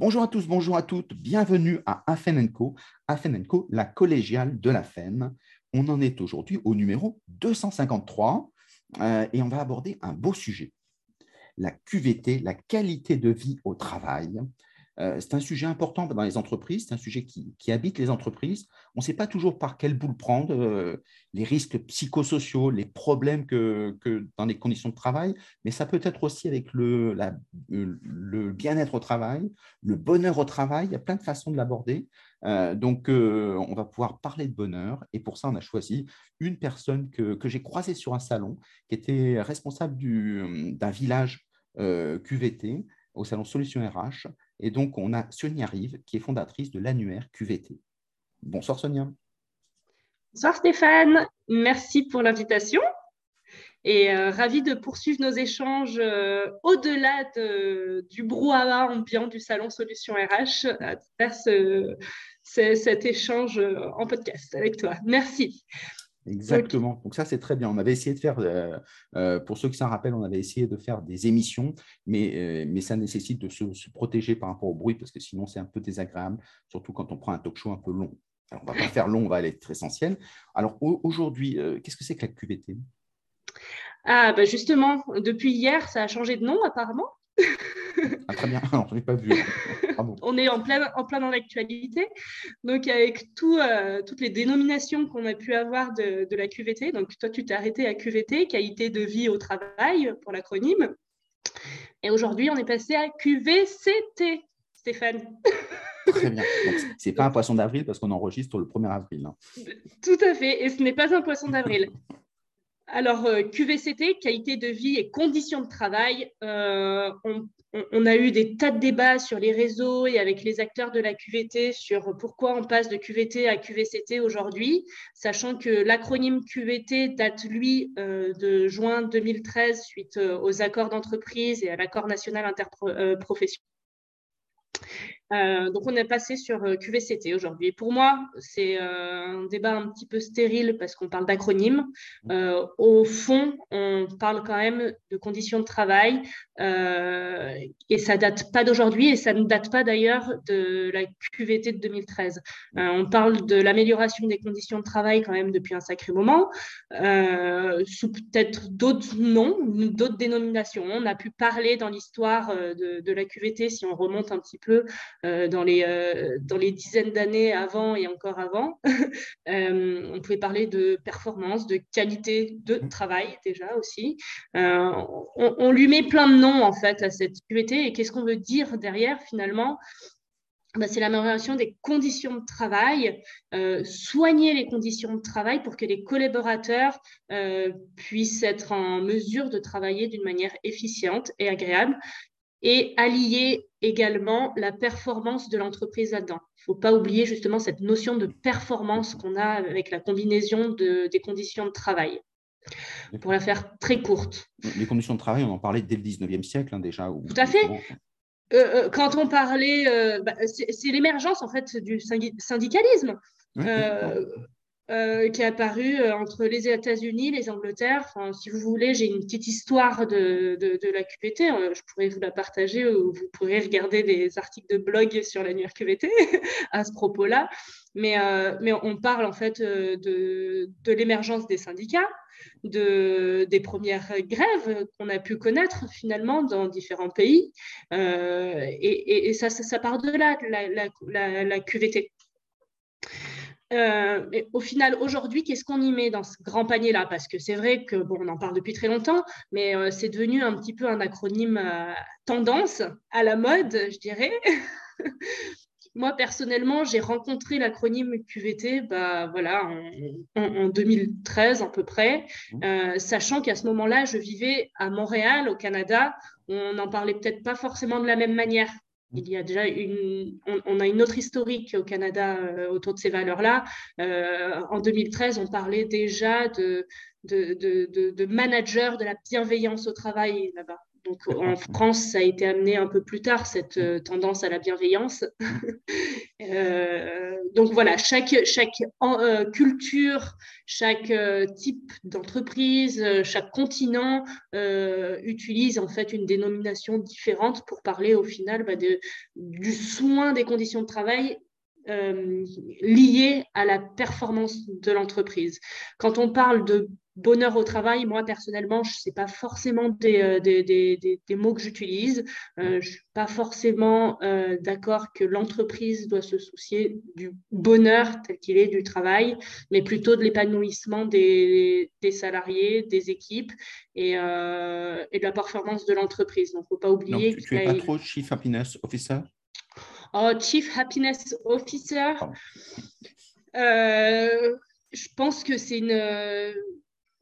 Bonjour à tous, bonjour à toutes, bienvenue à Afenenco, Afenenco, la collégiale de la FEN. On en est aujourd'hui au numéro 253 euh, et on va aborder un beau sujet, la QVT, la qualité de vie au travail. Euh, c'est un sujet important dans les entreprises, c'est un sujet qui, habite les entreprises. On ne sait pas toujours par quelle boule prendre, euh, les risques psychosociaux, les problèmes que, dans les conditions de travail, mais ça peut être aussi avec le, le bien-être au travail, le bonheur au travail. Il y a plein de façons de l'aborder. Euh, donc, on va pouvoir parler de bonheur. Et pour ça, on a choisi une personne que, que j'ai croisée sur un salon, qui était responsable d'un village QVT au salon Solutions RH. Et donc, on a Sonia Rive, qui est fondatrice de l'annuaire QVT. Bonsoir Sonia. Bonsoir Stéphane, merci pour l'invitation. Et euh, ravi de poursuivre nos échanges euh, au-delà du brouhaha ambiant du salon Solutions RH à faire cet échange en podcast avec toi. Merci. Exactement. Donc ça, c'est très bien. On avait essayé de faire, euh, euh, pour ceux qui s'en rappellent, on avait essayé de faire des émissions, mais, euh, mais ça nécessite de se, protéger par rapport au bruit, parce que sinon, c'est un peu désagréable, surtout quand on prend un talk show un peu long. Alors, on ne va pas faire long, on va aller très essentiel. Alors aujourd'hui, qu'est-ce que c'est que la QVT Ah, bah justement, depuis hier, ça a changé de nom apparemment. Ah, très bien, je pas vu. On est en plein, en plein dans l'actualité. Donc, avec tout, euh, toutes les dénominations qu'on a pu avoir de, de, la QVT, donc toi, tu t'es arrêté à QVT, qualité de vie au travail, pour l'acronyme. Et aujourd'hui, on est passé à QVCT, Stéphane. Très bien. Ce n'est pas un poisson d'avril parce qu'on enregistre le 1er avril. Hein. Tout à fait. Et ce n'est pas un poisson d'avril. Alors, euh, QVCT, qualité de vie et conditions de travail, euh, on, a eu des tas de débats sur les réseaux et avec les acteurs de la QVT sur pourquoi on passe de QVT à QVCT aujourd'hui, sachant que l'acronyme QVT date, lui, euh, de juin 2013 suite aux accords d'entreprise et à l'accord national interprofessionnel. Euh, donc, on est passé sur euh, QVCT aujourd'hui. Pour moi, c'est euh, un débat un petit peu stérile parce qu'on parle d'acronymes. au fond, on parle quand même de conditions de travail et ça date pas d'aujourd'hui et ça ne date pas d'ailleurs de la QVT de 2013. on parle de l'amélioration des conditions de travail quand même depuis un sacré moment, sous peut-être d'autres noms, d'autres dénominations. On a pu parler dans l'histoire de, de, la QVT si on remonte un petit peu euh, dans, les, euh, dans les dizaines d'années avant et encore avant. Euh, on pouvait parler de performance, de qualité de mmh. travail déjà aussi. On, lui met plein de noms en fait à cette QVT et qu'est-ce qu'on veut dire derrière finalement? Bah, c'est l'amélioration des conditions de travail, soigner les conditions de travail pour que les collaborateurs puissent être en mesure de travailler d'une manière efficiente et agréable et allier également la performance de l'entreprise là-dedans. Il ne faut pas oublier justement cette notion de performance qu'on a avec la combinaison des conditions de travail. Pour la faire très courte. Les conditions de travail, on en parlait dès le 19e siècle hein, déjà. Tout à fait. Euh, euh, quand on parlait, euh, bah, c'est l'émergence en fait du syndicalisme. Euh, qui est apparu entre les États-Unis, les Angleterres. Enfin, si vous voulez, j'ai une petite histoire de, de, la QVT. Je pourrais vous la partager ou vous pourrez regarder des articles de blog sur la QVT à ce propos-là. Mais, mais on parle en fait de, de l'émergence des syndicats, de, des premières grèves qu'on a pu connaître finalement dans différents pays. et, et, ça, ça, part de là, la, QVT. Euh, mais au final, aujourd'hui, qu'est-ce qu'on y met dans ce grand panier-là? Parce que c'est vrai que, bon, on en parle depuis très longtemps, mais euh, c'est devenu un petit peu un acronyme euh, tendance, à la mode, je dirais. Moi, personnellement, j'ai rencontré l'acronyme QVT bah, voilà, en, en, 2013 à peu près, mmh. sachant qu'à ce moment-là, je vivais à Montréal, au Canada. On n'en parlait peut-être pas forcément de la même manière. Il y a déjà une, on, a une autre historique au Canada euh, autour de ces valeurs-là. Euh, en 2013, on parlait déjà de, de, de, de, manager de la bienveillance au travail là-bas. Donc en France, ça a été amené un peu plus tard, cette euh, tendance à la bienveillance. Euh, donc voilà, chaque, chaque euh, culture, chaque type d'entreprise, chaque continent utilise en fait une dénomination différente pour parler au final bah, de, du soin des conditions de travail liées à la performance de l'entreprise. Quand on parle de bonheur au travail, moi personnellement, ce n'est pas forcément des, euh, des, des, des mots que j'utilise. Euh, je ne suis pas forcément euh, d'accord que l'entreprise doit se soucier du bonheur tel qu'il est du travail, mais plutôt de l'épanouissement des, salariés, des équipes et, et, de la performance de l'entreprise. Donc, il ne faut pas oublier. tu n'es pas trop Chief Happiness Officer? Chief Happiness Officer. je pense que c'est une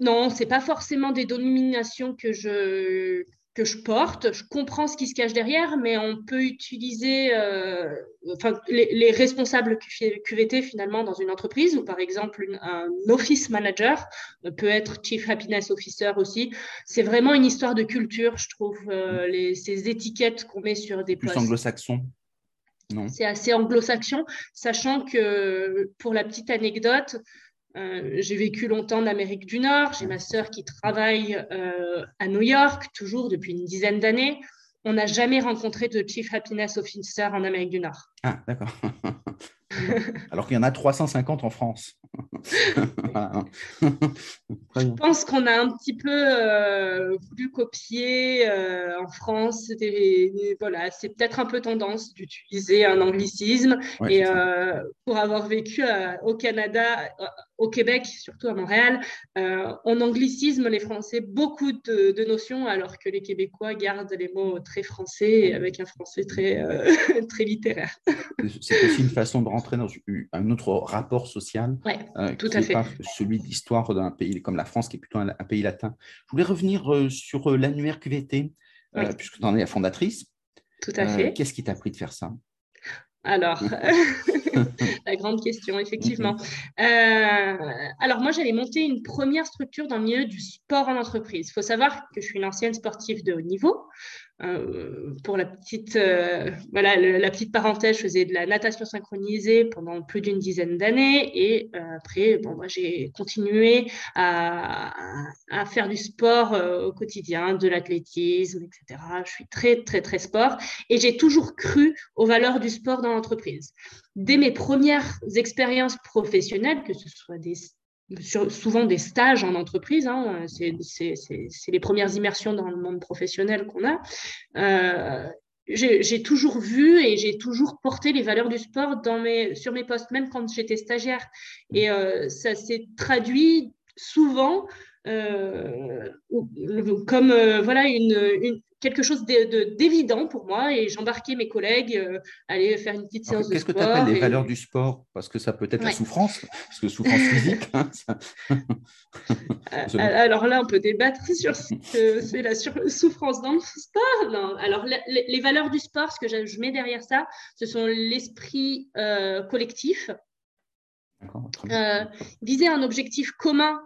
non, ce n'est pas forcément des dénominations que je, que je porte. Je comprends ce qui se cache derrière, mais on peut utiliser euh, enfin, les, responsables QVT finalement dans une entreprise, ou par exemple un office manager peut être chief happiness officer aussi. C'est vraiment une histoire de culture, je trouve, euh, les, ces étiquettes qu'on met sur des Plus anglo-saxon. C'est assez anglo-saxon, sachant que pour la petite anecdote, euh, j'ai vécu longtemps en Amérique du Nord. J'ai ma sœur qui travaille euh, à New York, toujours depuis une dizaine d'années. On n'a jamais rencontré de Chief Happiness Officer en Amérique du Nord. Ah, d'accord. Alors qu'il y en a 350 en France. Je pense qu'on a un petit peu euh, voulu copier euh, en France. voilà, c'est peut-être un peu tendance d'utiliser un anglicisme. et euh, pour avoir vécu au Canada, au Québec, surtout à Montréal, on anglicisme les Français beaucoup de, notions, alors que les Québécois gardent les mots très français avec un français très, très littéraire. c'est aussi une façon de rentrer dans un autre rapport social. tout à fait celui de l'histoire d'un pays comme la France, qui est plutôt un, pays latin. Je voulais revenir euh, sur euh, l'annuaire QVT, euh, puisque tu en es la fondatrice. Tout à fait. Qu'est-ce qui t'a pris de faire ça? Alors, la grande question, effectivement. alors, moi, j'allais monter une première structure dans le milieu du sport en entreprise. Il faut savoir que je suis une ancienne sportive de haut niveau. Euh, pour la petite, euh, voilà, la petite parenthèse, je faisais de la natation synchronisée pendant plus d'une dizaine d'années et euh, après, bon, moi, j'ai continué à, à, faire du sport au quotidien, de l'athlétisme, etc. Je suis très, très, très sport et j'ai toujours cru aux valeurs du sport dans l'entreprise. Dès mes premières expériences professionnelles, que ce soit des souvent des stages en entreprise. Hein, c'est les premières immersions dans le monde professionnel qu'on a. Euh, j'ai toujours vu et j'ai toujours porté les valeurs du sport dans mes, sur mes postes, même quand j'étais stagiaire. Et euh, ça s'est traduit souvent euh, comme voilà une, quelque chose d'évident pour moi et j'embarquais mes collègues euh, aller faire une petite séance de sport. Qu'est-ce que tu appelles les valeurs du sport? Parce que ça peut être la souffrance, parce que souffrance physique. Hein, euh, alors là, on peut débattre sur ce que c'est la souffrance dans le sport? Alors les, valeurs du sport, ce que je mets derrière ça, ce sont l'esprit euh, collectif, viser un objectif commun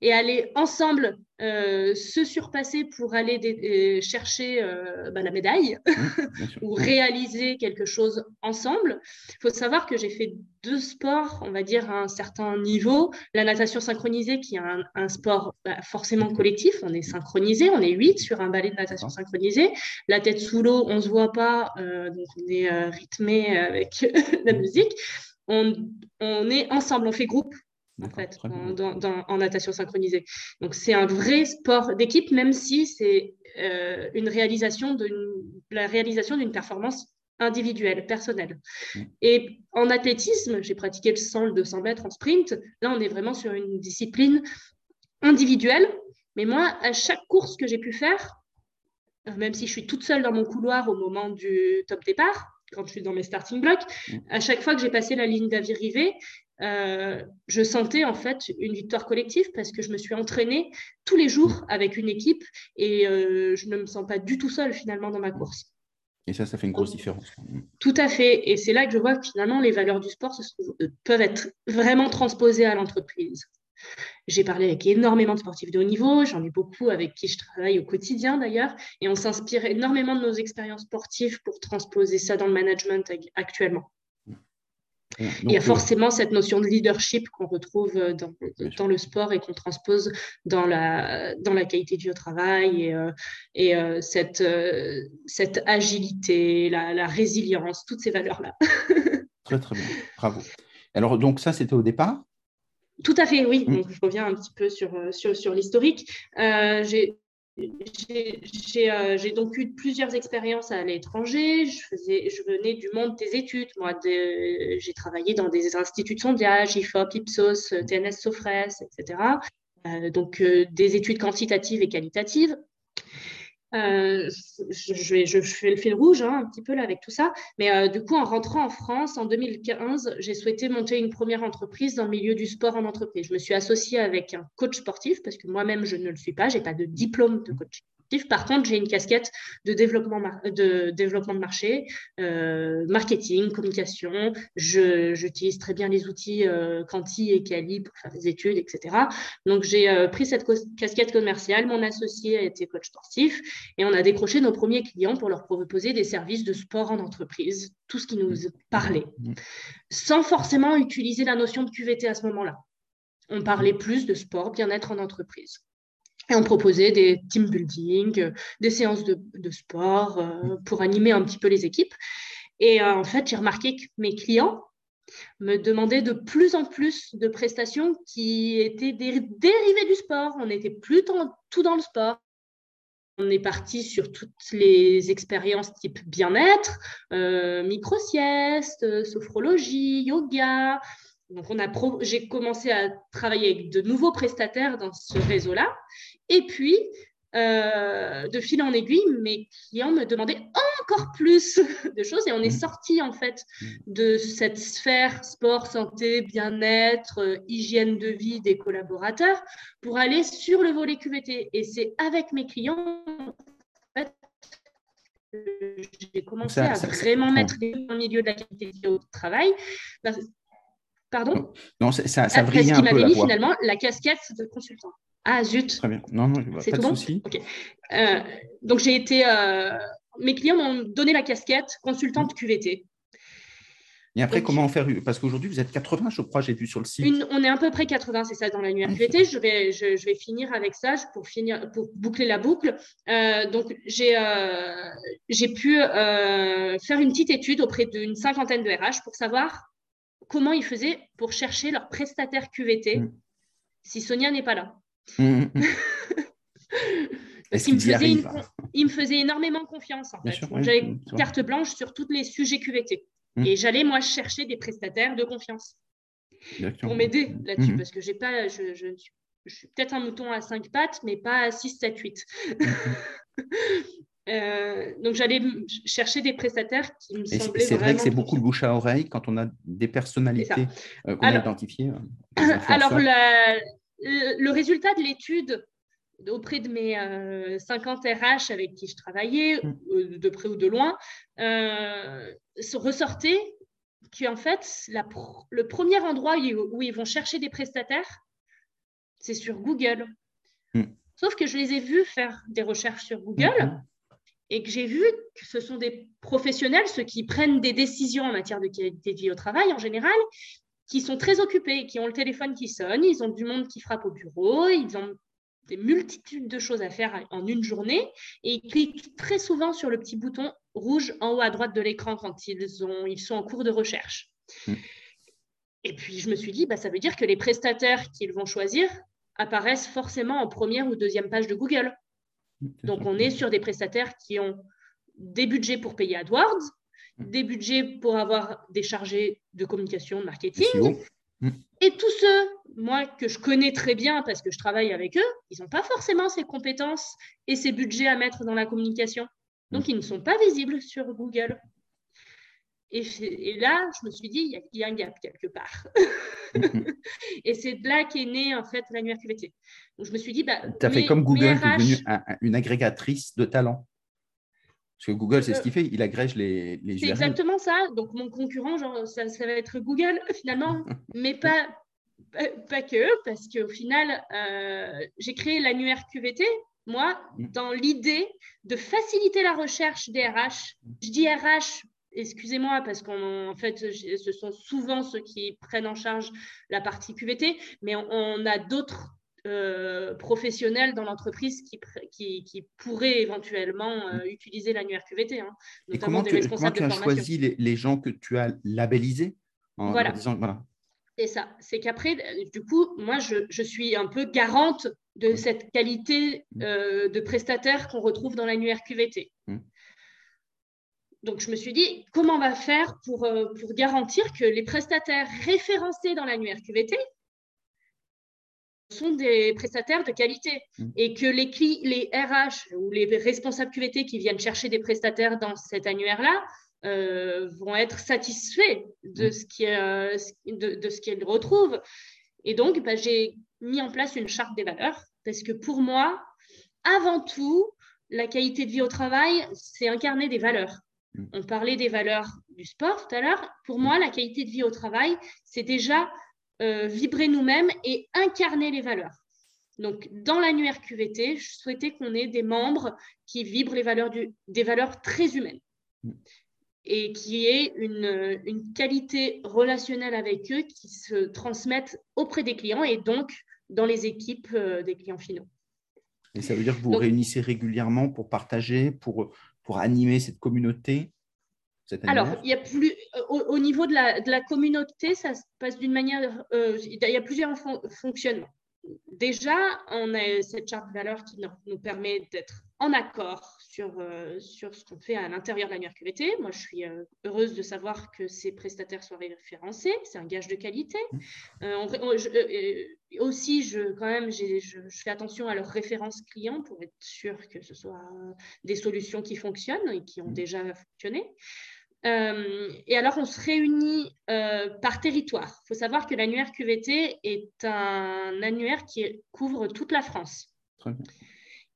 et aller ensemble euh, se surpasser pour aller euh, chercher euh, bah, la médaille ou réaliser quelque chose ensemble. Il faut savoir que j'ai fait deux sports, on va dire, à un certain niveau. La natation synchronisée, qui est un, sport bah, forcément collectif, on est synchronisé, on est huit sur un balai de natation synchronisée. La tête sous l'eau, on ne se voit pas, donc on est rythmé avec la musique. On, on est ensemble, on fait groupe en fait, en, natation synchronisée. Donc, c'est un vrai sport d'équipe, même si c'est euh, une réalisation de la réalisation d'une performance individuelle, personnelle. Et en athlétisme, j'ai pratiqué le 100, le 200 mètres en sprint. Là, on est vraiment sur une discipline individuelle. Mais moi, à chaque course que j'ai pu faire, euh, même si je suis toute seule dans mon couloir au moment du top départ, quand je suis dans mes starting blocks, à chaque fois que j'ai passé la ligne d'arrivée, euh, je sentais en fait une victoire collective parce que je me suis entraînée tous les jours avec une équipe et euh, je ne me sens pas du tout seule finalement dans ma course. Et ça, ça fait une grosse différence. Tout à fait. Et c'est là que je vois que finalement les valeurs du sport peuvent être vraiment transposées à l'entreprise. J'ai parlé avec énormément de sportifs de haut niveau, j'en ai beaucoup avec qui je travaille au quotidien d'ailleurs, et on s'inspire énormément de nos expériences sportives pour transposer ça dans le management actuellement. Il y a euh, forcément cette notion de leadership qu'on retrouve euh, dans, dans, le sport et qu'on transpose dans la, dans la qualité du travail et, euh, et cette, cette agilité, la, la résilience, toutes ces valeurs-là. très, très bien. Bravo. Alors, donc ça, c'était au départ? Tout à fait, oui. Mm. Donc, je reviens un petit peu sur, sur, sur l'historique. Euh, j'ai euh, j'ai donc eu plusieurs expériences à l'étranger. Je, venais du monde des études. Moi, j'ai travaillé dans des instituts de sondage, IFOP, Ipsos, TNS Sofres, etc. donc, des études quantitatives et qualitatives. Euh, je, fais le fil rouge hein, un petit peu là avec tout ça. Mais euh, du coup, en rentrant en France en 2015, j'ai souhaité monter une première entreprise dans le milieu du sport en entreprise. Je me suis associée avec un coach sportif parce que moi-même, je ne le suis pas. Je n'ai pas de diplôme de coach par contre, j'ai une casquette de développement, de, développement de marché, euh, marketing, communication. J'utilise très bien les outils euh, Quanti et Cali pour faire des études, etc. Donc, j'ai euh, pris cette casquette commerciale. Mon associé a été coach sportif et on a décroché nos premiers clients pour leur proposer des services de sport en entreprise, tout ce qui nous parlait, sans forcément utiliser la notion de QVT à ce moment-là. On parlait plus de sport, bien-être en entreprise. Et on proposait des team building, euh, des séances de, sport euh, pour animer un petit peu les équipes. Et euh, en fait, j'ai remarqué que mes clients me demandaient de plus en plus de prestations qui étaient dérivées du sport. On n'était plus tout dans le sport. On est parti sur toutes les expériences type bien-être, micro-sieste, sophrologie, yoga, donc, j'ai commencé à travailler avec de nouveaux prestataires dans ce réseau-là. Et puis, euh, de fil en aiguille, mes clients me demandaient encore plus de choses et on est mmh. sorti en fait mmh. de cette sphère sport, santé, bien-être, euh, hygiène de vie des collaborateurs pour aller sur le volet QVT. Et c'est avec mes clients en fait, j'ai commencé à vraiment mettre les le milieu de la qualité de travail. Pardon Non, ça, ça, ça brille un peu la mis finalement la casquette de consultant. Ah zut. Très bien. Non, non, pas de souci. Euh, donc j'ai été. Euh, mes clients m'ont donné la casquette consultante mmh. QVT. Et après, comment faire? Parce qu'aujourd'hui, vous êtes 80, je crois, j'ai vu sur le site. on est à peu près 80, c'est ça, dans l'annuaire QVT. Je vais, je, vais finir avec ça pour, finir, pour boucler la boucle. Euh, donc, j'ai j'ai pu faire une petite étude auprès d'une cinquantaine de RH pour savoir comment ils faisaient pour chercher leur prestataire QVT mm. si Sonia n'est pas là. Mm, mm, Parce qu'il me, faisait il me faisait énormément confiance. En fait. J'avais carte blanche sur tous les sujets QVT. Et j'allais, moi, chercher des prestataires de confiance pour m'aider là-dessus. Parce que j'ai pas, je, je, je suis peut-être un mouton à cinq pattes, mais pas à 6, 7, 8. Euh, donc j'allais chercher des prestataires qui me semblaient C'est vrai que c'est beaucoup le bouche à oreille quand on a des personnalités euh, qu'on a identifiées. Euh, alors le résultat de l'étude auprès de mes 50 RH avec qui je travaillais, mm. de près ou de loin, se ressortait qu'en fait, la le premier endroit où ils vont chercher des prestataires, c'est sur Google. Mm. Sauf que je les ai vus faire des recherches sur Google. Mm, et que j'ai vu que ce sont des professionnels, ceux qui prennent des décisions en matière de qualité de vie au travail en général, qui sont très occupés, qui ont le téléphone qui sonne, ils ont du monde qui frappe au bureau, ils ont des multitudes de choses à faire en une journée et ils cliquent très souvent sur le petit bouton rouge en haut à droite de l'écran quand ils, ont, ils sont en cours de recherche. Hmm. Et puis je me suis dit, bah, ça veut dire que les prestataires qu'ils vont choisir apparaissent forcément en première ou deuxième page de Google. Donc, on est sur des prestataires qui ont des budgets pour payer AdWords, mm. des budgets pour avoir des chargés de communication, de marketing. Mm. Et tous ceux, moi, que je connais très bien parce que je travaille avec eux, ils n'ont pas forcément ces compétences et ces budgets à mettre dans la communication. Donc, mm. ils ne sont pas visibles sur Google. Et, là, je me suis dit, il y, a un gap quelque part. et c'est de là qu'est née en fait l'annuaire QVT. Donc je me suis dit, bah, tu as fait comme Google, tu es devenue une agrégatrice de talents. Parce que Google, c'est ce qu'il fait, il agrège les, C'est exactement ça. Donc mon concurrent, genre, ça, va être Google finalement, mais pas, pas que, parce qu'au final, j'ai créé l'annuaire QVT, moi, mm. dans l'idée de faciliter la recherche des RH. Je dis RH excusez-moi, parce qu'en fait, ce sont souvent ceux qui prennent en charge la partie QVT, mais on, a d'autres euh, professionnels dans l'entreprise qui, qui, pourraient éventuellement euh, utiliser l'annuaire QVT, hein, notamment des tu, responsables comment tu as choisi les, gens que tu as labellisés en voilà. Disant, voilà. C'est ça. C'est qu'après, du coup, moi, je, suis un peu garante de cette qualité mmh. euh, de prestataire qu'on retrouve dans l'annuaire QVT. Mmh. Donc, je me suis dit, comment on va faire pour, euh, pour garantir que les prestataires référencés dans l'annuaire QVT sont des prestataires de qualité mmh. et que les, les RH ou les responsables QVT qui viennent chercher des prestataires dans cet annuaire-là euh, vont être satisfaits de, mmh. ce euh, de, de, ce qu'ils retrouvent. Et donc, bah, j'ai mis en place une charte des valeurs parce que pour moi, avant tout, la qualité de vie au travail, c'est incarner des valeurs. Mm. On parlait des valeurs du sport tout à l'heure. Pour moi, la qualité de vie au travail, c'est déjà euh, vibrer nous-mêmes et incarner les valeurs. Donc, dans l'annuaire QVT, je souhaitais qu'on ait des membres qui vibrent les valeurs des valeurs très humaines mm. et qui aient une, une, qualité relationnelle avec eux qui se transmettent auprès des clients et donc dans les équipes euh, des clients finaux. Et ça veut dire que vous vous réunissez régulièrement pour partager, pour pour animer cette communauté alors, il y a plus, au, niveau de la, de la, communauté, ça se passe d'une manière. Euh, il y a plusieurs fonctionnements. Déjà, on a cette charte de valeurs qui nous permet d'être en accord sur, euh, sur ce qu'on fait à l'intérieur de l'annuaire QVT. Moi, je suis euh, heureuse de savoir que ces prestataires soient référencés. C'est un gage de qualité. Mmh. Euh, aussi, je, quand même, je, je, fais attention à leurs références clients pour être sûr que ce soit des solutions qui fonctionnent et qui ont mmh. déjà fonctionné. Et alors, on se réunit par territoire. Il faut savoir que l'annuaire QVT est un annuaire qui couvre toute la France.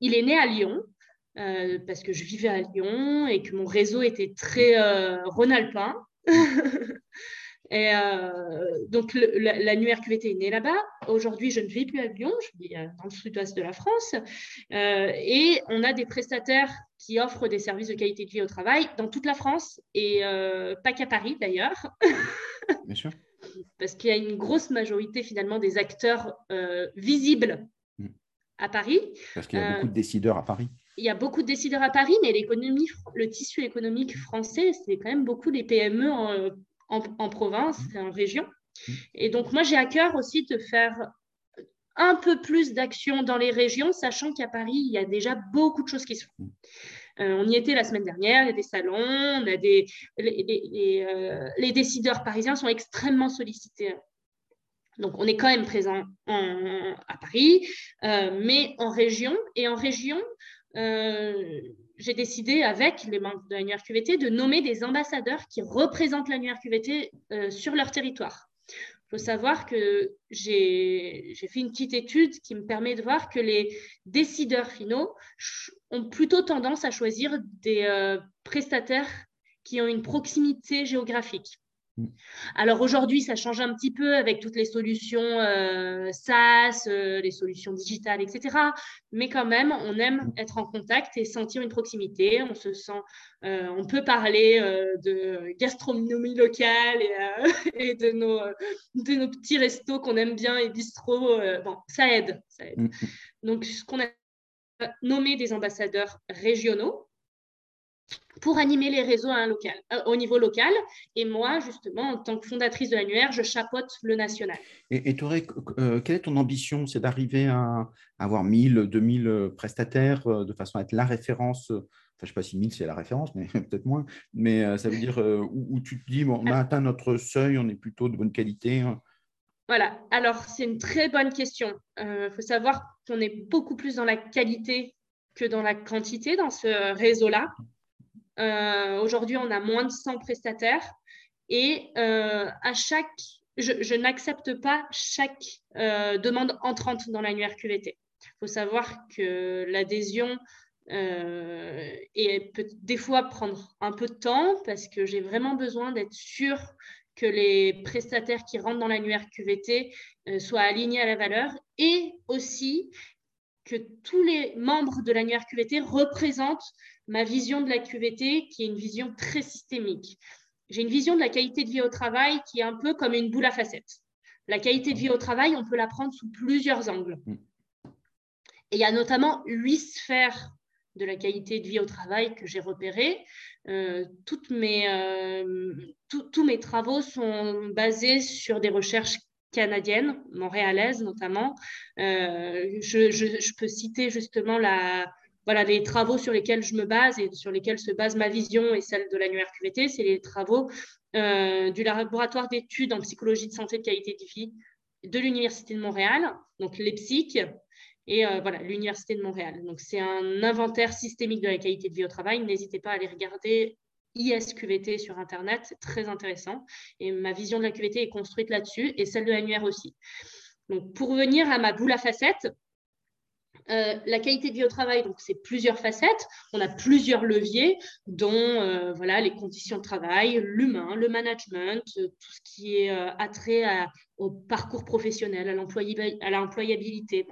Il est né à Lyon, euh, parce que je vivais à Lyon et que mon réseau était très euh, rhône-alpin. et euh, donc, l'annuaire QVT est né là-bas. Aujourd'hui, je ne vis plus à Lyon, je vis dans le sud-ouest de la France. et on a des prestataires qui offrent des services de qualité de vie au travail dans toute la France et pas qu'à Paris d'ailleurs. Bien sûr. Parce qu'il y a une grosse majorité finalement des acteurs visibles mm. à Paris. Parce qu'il y a beaucoup de décideurs à Paris il y a beaucoup de décideurs à Paris, mais l'économie, le tissu économique français, c'est quand même beaucoup les PME en, province et en région. Et donc, moi, j'ai à cœur aussi de faire un peu plus d'actions dans les régions, sachant qu'à Paris, il y a déjà beaucoup de choses qui se font. Euh, on y était la semaine dernière, il y a des salons, on a des, les, euh, décideurs parisiens sont extrêmement sollicités donc, on est quand même présent à Paris, euh, mais en région. Et en région, j'ai décidé avec les membres de l'annuaire QVT de nommer des ambassadeurs qui représentent l'annuaire QVT euh, sur leur territoire. Il faut savoir que j'ai fait une petite étude qui me permet de voir que les décideurs finaux ont plutôt tendance à choisir des euh, prestataires qui ont une proximité géographique. Mm. Alors aujourd'hui, ça change un petit peu avec toutes les solutions euh, SaaS, euh, les solutions digitales, etc. Mais quand même, on aime mm. être en contact et sentir une proximité. On se sent, euh, on peut parler de gastronomie locale et, de, nos, de nos petits restos qu'on aime bien et bistrots. bon, ça aide, ça aide. Mm, Donc, ce qu'on a nommé des ambassadeurs régionaux, pour animer les réseaux à un local, euh, au niveau local. Et moi, justement, en tant que fondatrice de l'annuaire, je chapeaute le national. Et, et euh, quelle est ton ambition? C'est d'arriver à, avoir 1000, 2000 euh, prestataires de façon à être la référence Enfin, je ne sais pas si 1000 c'est la référence, mais peut-être moins. Mais ça veut dire où, tu te dis, bon, on a atteint notre seuil, on est plutôt de bonne qualité. Hein? Voilà, alors c'est une très bonne question. Il faut savoir qu'on est beaucoup plus dans la qualité que dans la quantité dans ce réseau-là. Euh, aujourd'hui, on a moins de 100 prestataires et euh, à chaque, je, n'accepte pas chaque euh, demande entrante dans l'annuaire QVT. Il faut savoir que l'adhésion peut des fois prendre un peu de temps parce que j'ai vraiment besoin d'être sûre que les prestataires qui rentrent dans l'annuaire QVT soient alignés à la valeur et aussi que tous les membres de l'annuaire QVT représentent ma vision de la QVT qui est une vision très systémique. J'ai une vision de la qualité de vie au travail qui est un peu comme une boule à facettes. La qualité de vie au travail, on peut la prendre sous plusieurs angles. Mm. Et il y a notamment huit sphères de la qualité de vie au travail que j'ai repérées. Euh, toutes mes, euh, tous mes travaux sont basés sur des recherches canadiennes, montréalaises notamment. Euh, je, peux citer justement la, voilà, les travaux sur lesquels je me base et sur lesquels se base ma vision et celle de l'annuaire QVT. C'est les travaux du laboratoire d'études en psychologie de santé de qualité de vie de l'Université de Montréal, donc l'EPSIC, et euh, voilà, l'Université de Montréal. Donc, c'est un inventaire systémique de la qualité de vie au travail. N'hésitez pas à aller regarder ISQVT sur Internet, très intéressant. Et ma vision de la QVT est construite là-dessus et celle de l'annuaire aussi. Donc, pour revenir à ma boule à facettes, euh, la qualité de vie au travail, donc c'est plusieurs facettes. On a plusieurs leviers, dont euh, voilà les conditions de travail, l'humain, le management, euh, tout ce qui est attrait au parcours professionnel, à l'employabilité,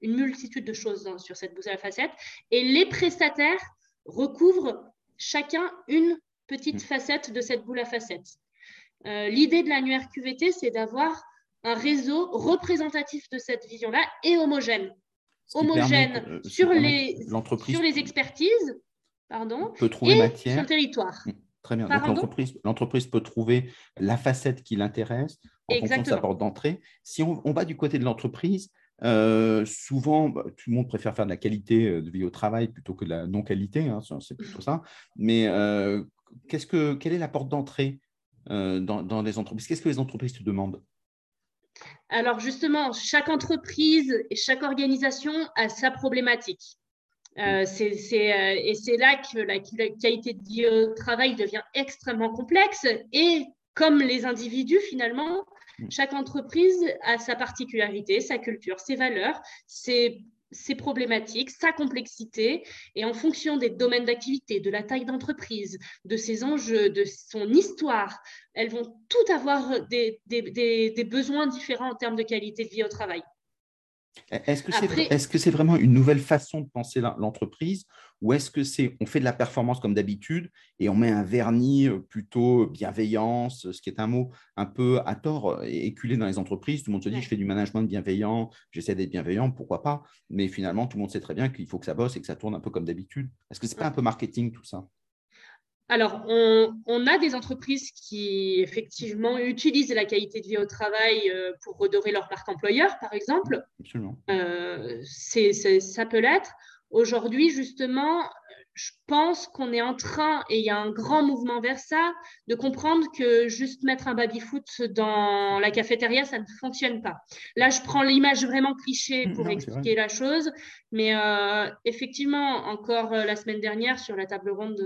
une multitude de choses sur cette boule à facettes. Et les prestataires recouvrent chacun une petite mmh. facette de cette boule à facettes. L'idée de l'annuaire QVT, c'est d'avoir un réseau représentatif de cette vision-là et homogène homogène euh, sur, les, sur les expertises pardon, peut trouver et matière. sur territoire. Mm, très bien. Donc l'entreprise peut trouver la facette qui l'intéresse en fonction de sa porte d'entrée. Si on, va du côté de l'entreprise, euh, souvent, bah, tout le monde préfère faire de la qualité euh, de vie au travail plutôt que de la non-qualité, hein, c'est plutôt ça. Mais qu'est-ce que, quelle est la porte d'entrée dans, dans les entreprises? Qu'est-ce que les entreprises te demandent? Alors justement, chaque entreprise et chaque organisation a sa problématique. Euh, euh, et c'est là que la, qualité de vie au travail devient extrêmement complexe. Et comme les individus, finalement. Chaque entreprise a sa particularité, sa culture, ses valeurs, ses problématiques, sa complexité, et en fonction des domaines d'activité, de la taille d'entreprise, de ses enjeux, de son histoire, elles vont toutes avoir des besoins différents en termes de qualité de vie au travail. Est-ce que c'est est -ce c'est vraiment une nouvelle façon de penser l'entreprise ou est-ce que c'est on fait de la performance comme d'habitude et on met un vernis euh, plutôt bienveillance, ce qui est un mot un peu à tort euh, éculé dans les entreprises. Tout le monde se dit je fais du management bienveillant, j'essaie d'être bienveillant, pourquoi pas? Mais finalement, tout le monde sait très bien qu'il faut que ça bosse et que ça tourne un peu comme d'habitude. Est-ce que c'est pas un peu marketing tout ça? Alors, on, a des entreprises qui effectivement utilisent la qualité de vie au travail euh, pour redorer leur marque employeur, par exemple. Absolument. Euh, ça peut l'être. Aujourd'hui, justement, je pense qu'on est en train, et il y a un grand mouvement vers ça, de comprendre que juste mettre un baby-foot dans la cafétéria, ça ne fonctionne pas. Là, je prends l'image vraiment cliché pour expliquer la chose, mais euh, effectivement, encore euh, la semaine dernière, sur la table ronde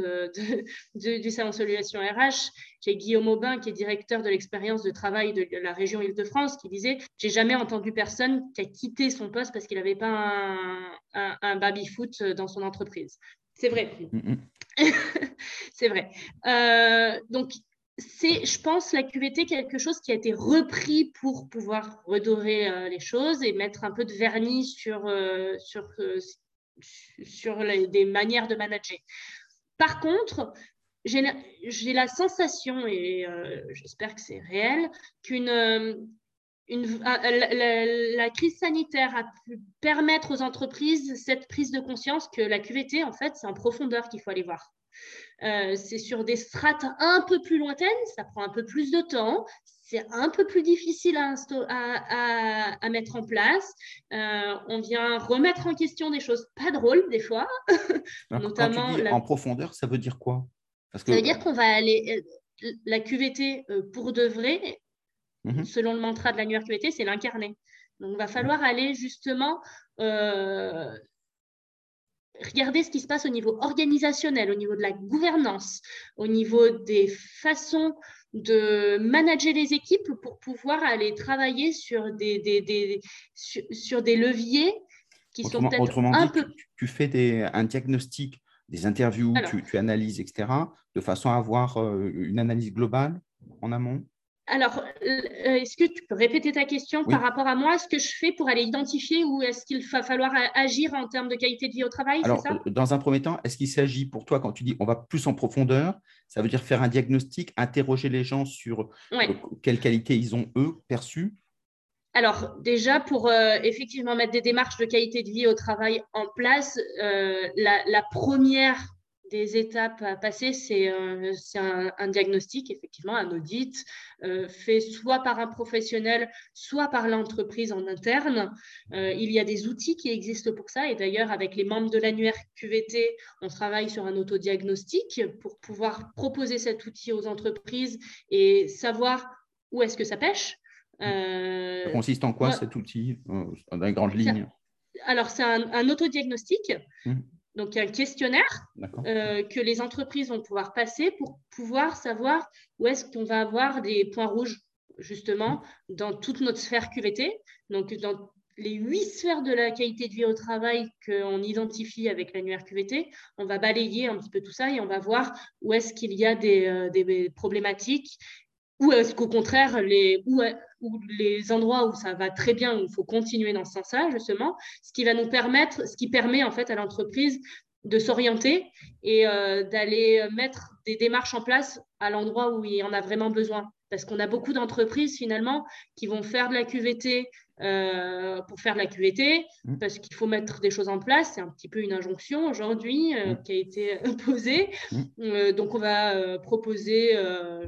du Salon Solution RH, j'ai Guillaume Aubin, qui est directeur de l'expérience de travail de la région Île-de-France, qui disait J'ai jamais entendu personne qui a quitté son poste parce qu'il n'avait pas un, un, un baby-foot dans son entreprise. C'est vrai. Mm, mm. c'est vrai. Euh, donc, c'est, je pense, la QVT quelque chose qui a été repris pour pouvoir redorer euh, les choses et mettre un peu de vernis sur, euh, sur, sur des manières de manager. Par contre, j'ai la sensation, et j'espère que c'est réel, qu'une la, crise sanitaire a pu permettre aux entreprises cette prise de conscience que la QVT, en fait, c'est en profondeur qu'il faut aller voir. Euh, c'est sur des strates un peu plus lointaines, ça prend un peu plus de temps, c'est un peu plus difficile à, à, mettre en place. Euh, on vient remettre en question des choses pas drôles des fois. notamment En profondeur, ça veut dire quoi? Parce que... Ça veut dire qu'on va aller... Euh, la QVT, pour de vrai, Mhm. selon le mantra de l'annuaire QVT, c'est l'incarner. Donc, il va falloir aller justement euh, regarder ce qui se passe au niveau organisationnel, au niveau de la gouvernance, au niveau des façons de manager les équipes pour pouvoir aller travailler sur des, des, sur, des leviers qui sont peut-être un peu... Tu, fais des, un diagnostic, des interviews, tu, analyses, etc., de façon à avoir euh, une analyse globale en amont? Alors, est-ce que tu peux répéter ta question par rapport à moi, ce que je fais pour aller identifier ou est-ce qu'il va falloir agir en termes de qualité de vie au travail Alors, dans un premier temps, est-ce qu'il s'agit pour toi, quand tu dis on va plus en profondeur, ça veut dire faire un diagnostic, interroger les gens sur quelle qualité ils ont, eux, perçues? Alors déjà, pour effectivement mettre des démarches de qualité de vie au travail en place, la, la, première des étapes à passer, c'est euh, un, diagnostic, effectivement, un audit euh, fait soit par un professionnel, soit par l'entreprise en interne. Euh, il y a des outils qui existent pour ça et d'ailleurs, avec les membres de l'annuaire QVT, on travaille sur un autodiagnostic pour pouvoir proposer cet outil aux entreprises et savoir où est-ce que ça pêche. ça consiste en quoi cet outil, dans les grandes lignes? Alors, c'est un, un autodiagnostic. Mmh donc un questionnaire euh, que les entreprises vont pouvoir passer pour pouvoir savoir où est-ce qu'on va avoir des points rouges, justement, dans toute notre sphère QVT. Donc, dans les huit sphères de la qualité de vie au travail qu'on identifie avec l'annuaire QVT, on va balayer un petit peu tout ça et on va voir où est-ce qu'il y a des, euh, problématiques ou est-ce qu'au contraire, les, endroits où ça va très bien, où il faut continuer dans ce sens-là, justement, ce qui va nous permettre, ce qui permet en fait à l'entreprise de s'orienter et euh, d'aller mettre des démarches en place à l'endroit où il en a vraiment besoin. Parce qu'on a beaucoup d'entreprises finalement qui vont faire de la QVT euh, pour faire de la QVT, mmh. parce qu'il faut mettre des choses en place. C'est un petit peu une injonction aujourd'hui euh, mmh. qui a été posée. Mmh. donc on va proposer,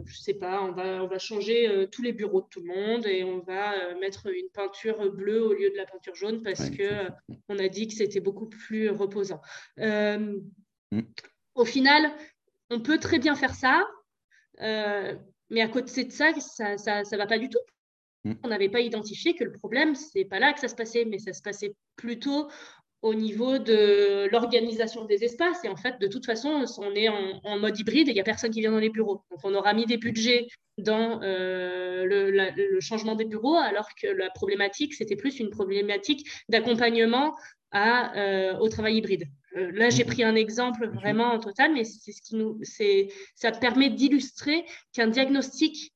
je sais pas, on va, on va changer tous les bureaux de tout le monde et on va mettre une peinture bleue au lieu de la peinture jaune parce que on a dit que c'était beaucoup plus reposant. Au final, on peut très bien faire ça. Mais à côté de ça, ça ne va pas du tout. Mm. On n'avait pas identifié que le problème, ce n'est pas là que ça se passait, mais ça se passait plutôt au niveau de l'organisation des espaces. Et en fait, de toute façon, on est en, mode hybride et il n'y a personne qui vient dans les bureaux. Donc, on aura mis des budgets dans euh, le, changement des bureaux, alors que la problématique, c'était plus une problématique d'accompagnement euh, au travail hybride. Euh, là, j'ai mhm. pris un exemple vraiment en total, mais c'est ce qui nous, c'est, ça permet d'illustrer qu'un diagnostic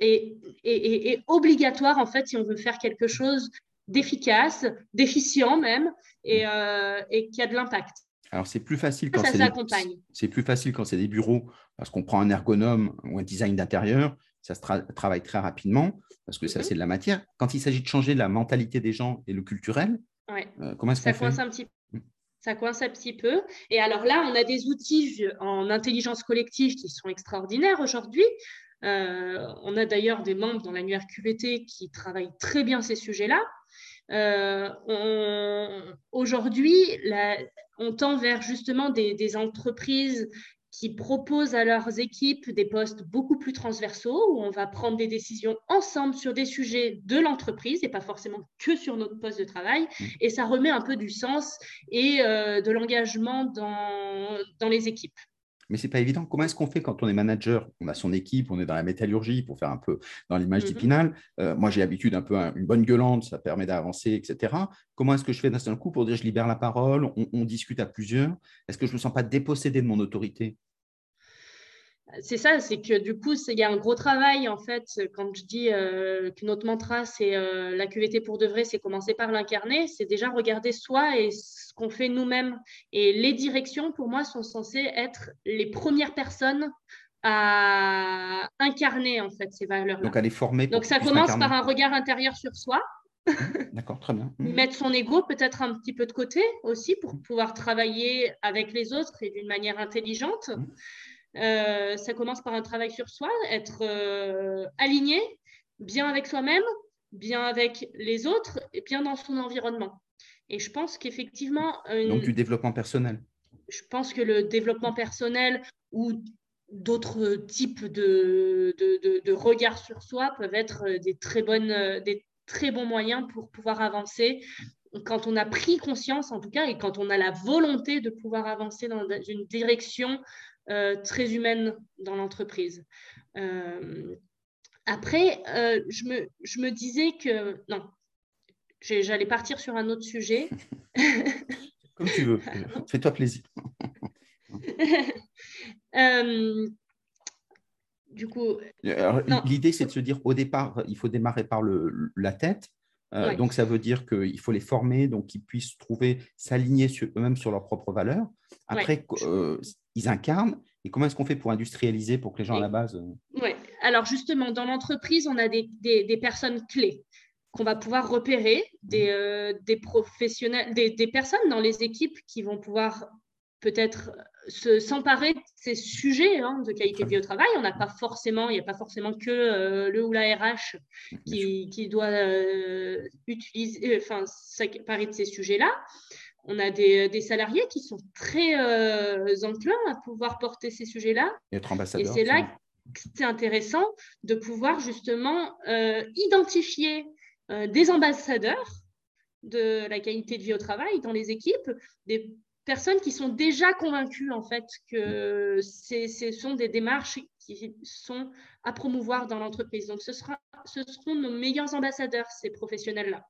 est, est, obligatoire en fait si on veut faire quelque chose d'efficace, d'efficient même, et, mhm. euh, et qui a de l'impact. Alors c'est plus facile quand c'est des, c'est plus facile quand c'est des bureaux parce qu'on prend un ergonome ou un design d'intérieur, ça se travaille très rapidement parce que ça c'est de la matière. Quand il s'agit de changer la mentalité des gens et le culturel, euh, comment est-ce qu'on fait? un petit ça coince un petit peu. Et alors là, on a des outils en intelligence collective qui sont extraordinaires aujourd'hui. Euh, on a d'ailleurs des membres dans l'annuaire QVT qui travaillent très bien ces sujets-là. Euh, aujourd'hui, on tend vers justement des, entreprises qui proposent à leurs équipes des postes beaucoup plus transversaux où on va prendre des décisions ensemble sur des sujets de l'entreprise et pas forcément que sur notre poste de travail. Et ça remet un peu du sens et euh, de l'engagement dans les équipes. Mais ce n'est pas évident. Comment est-ce qu'on fait quand on est manager? On a son équipe, on est dans la métallurgie pour faire un peu dans l'image mmh d'Ipinal. Euh, moi, j'ai l'habitude un peu une bonne gueulante, ça permet d'avancer, etc. Comment est-ce que je fais d'un seul coup pour dire je libère la parole, on, discute à plusieurs? Est-ce que je ne me sens pas dépossédé de mon autorité? C'est ça, c'est que du coup, il y a un gros travail en fait. Quand je dis euh, que notre mantra, c'est euh, la QVT pour de vrai, c'est commencer par l'incarner, c'est déjà regarder soi et ce qu'on fait nous-mêmes. Et les directions, pour moi, sont censées être les premières personnes à incarner en fait ces valeurs-là. Donc, à les former. Donc, ça commence par un regard intérieur sur soi. Mmh, d'accord, très bien. Mmh. Mettre son ego peut-être un petit peu de côté aussi pour pouvoir travailler avec les autres et d'une manière intelligente. Euh, ça commence par un travail sur soi, être euh, aligné, bien avec soi-même, bien avec les autres et bien dans son environnement. Et je pense qu'effectivement... Donc du développement personnel. Je pense que le développement personnel ou d'autres types de, de, de, regards sur soi peuvent être des très, bonnes, des très bons moyens pour pouvoir avancer quand on a pris conscience, en tout cas, et quand on a la volonté de pouvoir avancer dans une direction très humaine dans l'entreprise. Euh, après, euh, je, me, je me disais que non, j'allais partir sur un autre sujet. Comme tu veux, fais-toi plaisir. du coup. L'idée, c'est de se dire au départ, il faut démarrer par le, la tête. Euh, donc, ça veut dire qu'il faut les former, donc qu'ils puissent trouver, s'aligner eux-mêmes sur leurs propres valeurs. Après, euh, ils incarnent. Et comment est-ce qu'on fait pour industrialiser, pour que les gens à la base. Euh, oui, alors justement, dans l'entreprise, on a des, des, personnes clés qu'on va pouvoir repérer, des, des professionnels, des, des, personnes dans les équipes qui vont pouvoir peut-être s'emparer de ces sujets hein, de qualité de vie au travail. On n'a pas forcément, il n'y a pas forcément que euh, le ou la RH qui, qui doit euh, utiliser, euh, enfin, s'emparer de ces sujets-là. On a des, des, salariés qui sont très enclins à pouvoir porter ces sujets-là. Et Et c'est là que c'est intéressant de pouvoir justement identifier des ambassadeurs de la qualité de vie au travail dans les équipes, des personnes qui sont déjà convaincues en fait que ce sont des démarches qui sont à promouvoir dans l'entreprise. Donc ce, sera, ce seront nos meilleurs ambassadeurs, ces professionnels-là.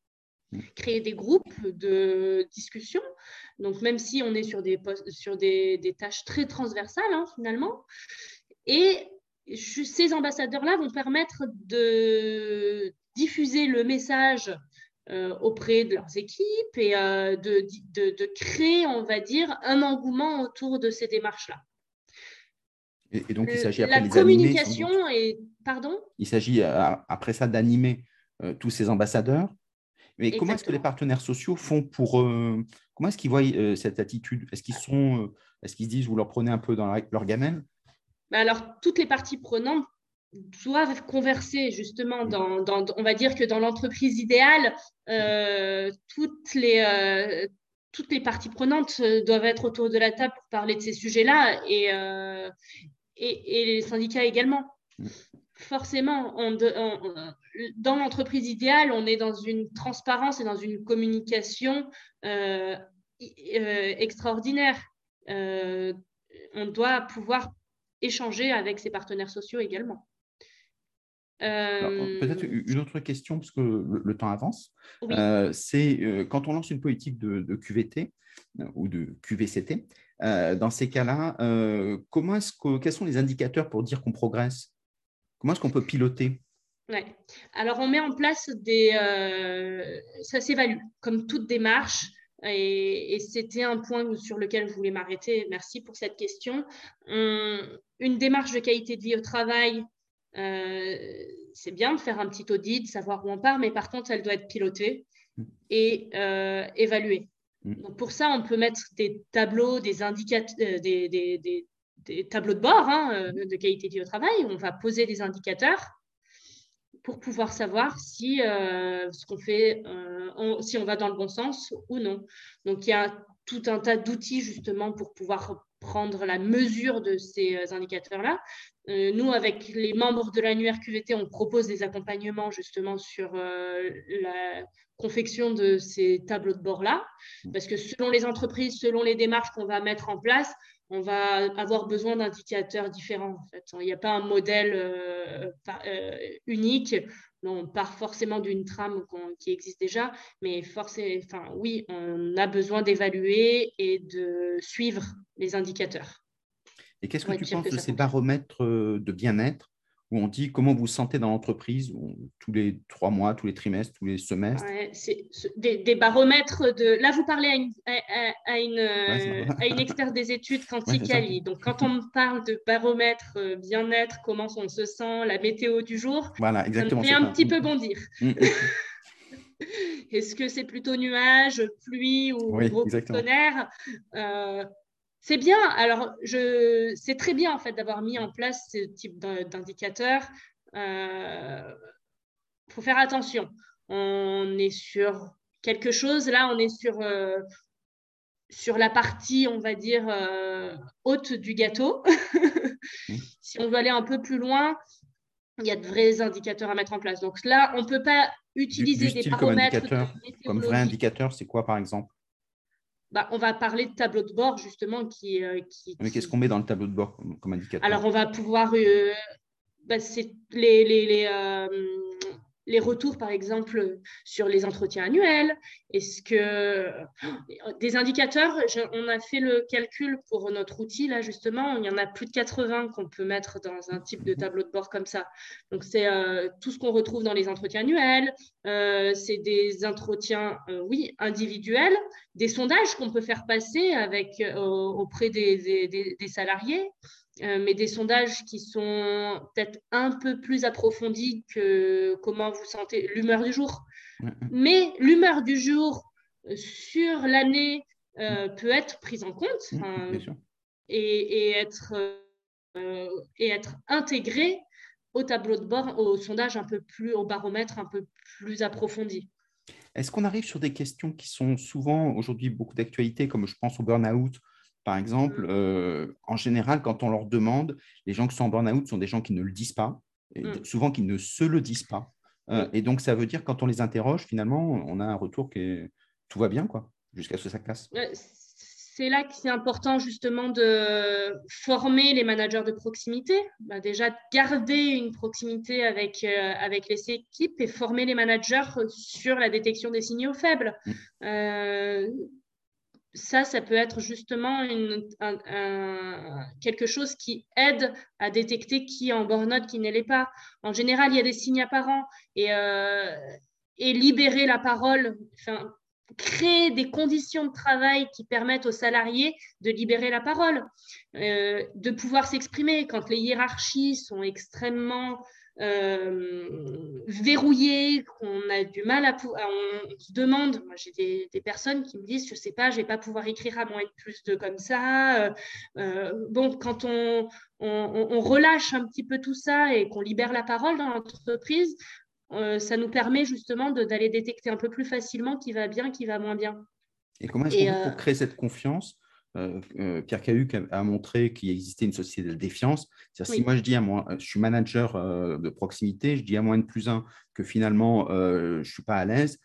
Créer des groupes de discussion. Donc même si on est sur des, sur des, des tâches très transversales hein, finalement. Et ces ambassadeurs-là vont permettre de diffuser le message auprès de leurs équipes et euh, de, de, créer, on va dire, un engouement autour de ces démarches-là. Et, donc, il s'agit après La communication et... Pardon? Il s'agit euh, après ça d'animer tous ces ambassadeurs. Mais comment est-ce que les partenaires sociaux font pour... comment est-ce qu'ils voient cette attitude? Est-ce qu'ils sont... est-ce qu'ils se disent, vous leur prenez un peu dans leur gamelle? Bah, alors, toutes les parties prenantes doivent converser justement dans, on va dire que dans l'entreprise idéale, euh, toutes, les, euh, toutes les parties prenantes euh, doivent être autour de la table pour parler de ces sujets-là et, et, les syndicats également. Forcément, dans l'entreprise idéale, on est dans une transparence et dans une communication extraordinaire. on doit pouvoir échanger avec ses partenaires sociaux également. Peut-être euh, une autre question, parce que le, temps avance. Euh, c'est euh, quand on lance une politique de, QVT ou de QVCT, dans ces cas-là, comment est-ce que, quels sont les indicateurs pour dire qu'on progresse? Comment est-ce qu'on peut piloter? Ouais. Alors, on met en place des. ça s'évalue, comme toute démarche. Et, c'était un point sur lequel je voulais m'arrêter. Merci pour cette question. une démarche de qualité de vie au travail, euh, c'est bien de faire un petit audit, savoir où on part, mais par contre, elle doit être pilotée mm. et euh, évaluée. Mm. Donc pour ça, on peut mettre des tableaux, des indicateurs, euh, des, des, des, tableaux de bord hein, de qualité de vie au travail. on va poser des indicateurs pour pouvoir savoir si ce qu'on fait, si on va dans le bon sens ou non. Donc il y a tout un tas d'outils justement pour pouvoir prendre la mesure de ces indicateurs-là. Euh, nous, avec les membres de l'annuaire QVT, on propose des accompagnements justement sur euh, la confection de ces tableaux de bord-là, parce que selon les entreprises, selon les démarches qu'on va mettre en place, on va avoir besoin d'indicateurs différents. Il n'y a pas un modèle euh, unique. On part forcément d'une trame qui existe déjà, mais forcément, enfin, oui, on a besoin d'évaluer et de suivre les indicateurs. Et qu'est-ce que tu penses de ces baromètres euh, de bien-être où on dit comment vous vous sentez dans l'entreprise tous les trois mois, tous les trimestres, tous les semestres C'est des, baromètres de. Là, vous parlez à une, à, une, à une experte des études quantiques Donc, quand on parle de baromètre euh, bien-être, comment on se sent, la météo du jour, voilà, exactement, ça me fait un petit peu bondir. Mm, mm. Est-ce que c'est plutôt nuage, pluie ou gros tonnerre? Euh, c'est bien. Alors, je, c'est très bien en fait d'avoir mis en place ce type d'indicateur. Il euh, faut faire attention. On est sur quelque chose. Là, on est sur, euh, sur la partie, on va dire, euh, haute du gâteau. Si on veut aller un peu plus loin, il y a de vrais indicateurs à mettre en place. Donc là, on ne peut pas utiliser des paramètres. Comme, comme vrai indicateur, c'est quoi par exemple? Bah, on va parler de tableau de bord justement qui. Euh, Mais qu'est-ce qu'on met dans le tableau de bord comme, indicateur? Alors on va pouvoir. Euh, bah, c'est les, les, les, euh, les retours, par exemple, sur les entretiens annuels? Est-ce que des indicateurs On a fait le calcul pour notre outil, là, justement. Il y en a plus de 80 qu'on peut mettre dans un type de tableau de bord comme ça. Donc, c'est euh, tout ce qu'on retrouve dans les entretiens annuels. Euh, c'est des entretiens, euh, oui, individuels, des sondages qu'on peut faire passer avec, auprès des, des salariés. Euh, mais des sondages qui sont peut-être un peu plus approfondis que comment vous sentez l'humeur du jour. Mais l'humeur du jour euh, sur l'année euh, peut être prise en compte et, et, être, et être intégrée au tableau de bord, au sondage un peu plus, au baromètre un peu plus approfondi. Est-ce qu'on arrive sur des questions qui sont souvent aujourd'hui beaucoup d'actualité, comme je pense au burn-out par exemple, mm. euh, en général, quand on leur demande, les gens qui sont en burn-out sont des gens qui ne le disent pas, et mm. souvent qui ne se le disent pas. Euh, mm. Et donc, ça veut dire quand on les interroge, finalement, on a un retour qui est tout va bien, quoi, jusqu'à ce que ça casse. C'est là que c'est important justement de former les managers de proximité. Bah, déjà, garder une proximité avec, euh, avec les équipes et former les managers sur la détection des signaux faibles ça, ça peut être justement quelque chose qui aide à détecter qui est en burn-out, qui ne l'est pas. En général, il y a des signes apparents et, euh, libérer la parole, créer des conditions de travail qui permettent aux salariés de libérer la parole, euh, de pouvoir s'exprimer quand les hiérarchies sont extrêmement euh, verrouillé, qu'on a du mal à, on, se demande, moi j'ai des, personnes qui me disent, je sais pas, je vais pas pouvoir écrire à moins de plus de comme ça. Euh, bon, quand on, relâche un petit peu tout ça et qu'on libère la parole dans l'entreprise, ça nous permet justement d'aller détecter un peu plus facilement qui va bien, qui va moins bien. Et comment est-ce qu'on peut créer cette confiance euh, euh, Pierre Cahuc a, montré qu'il existait une société de défiance? Si moi je dis à moi, je suis manager euh, de proximité, je dis à moins de plus un que finalement je ne suis pas à l'aise,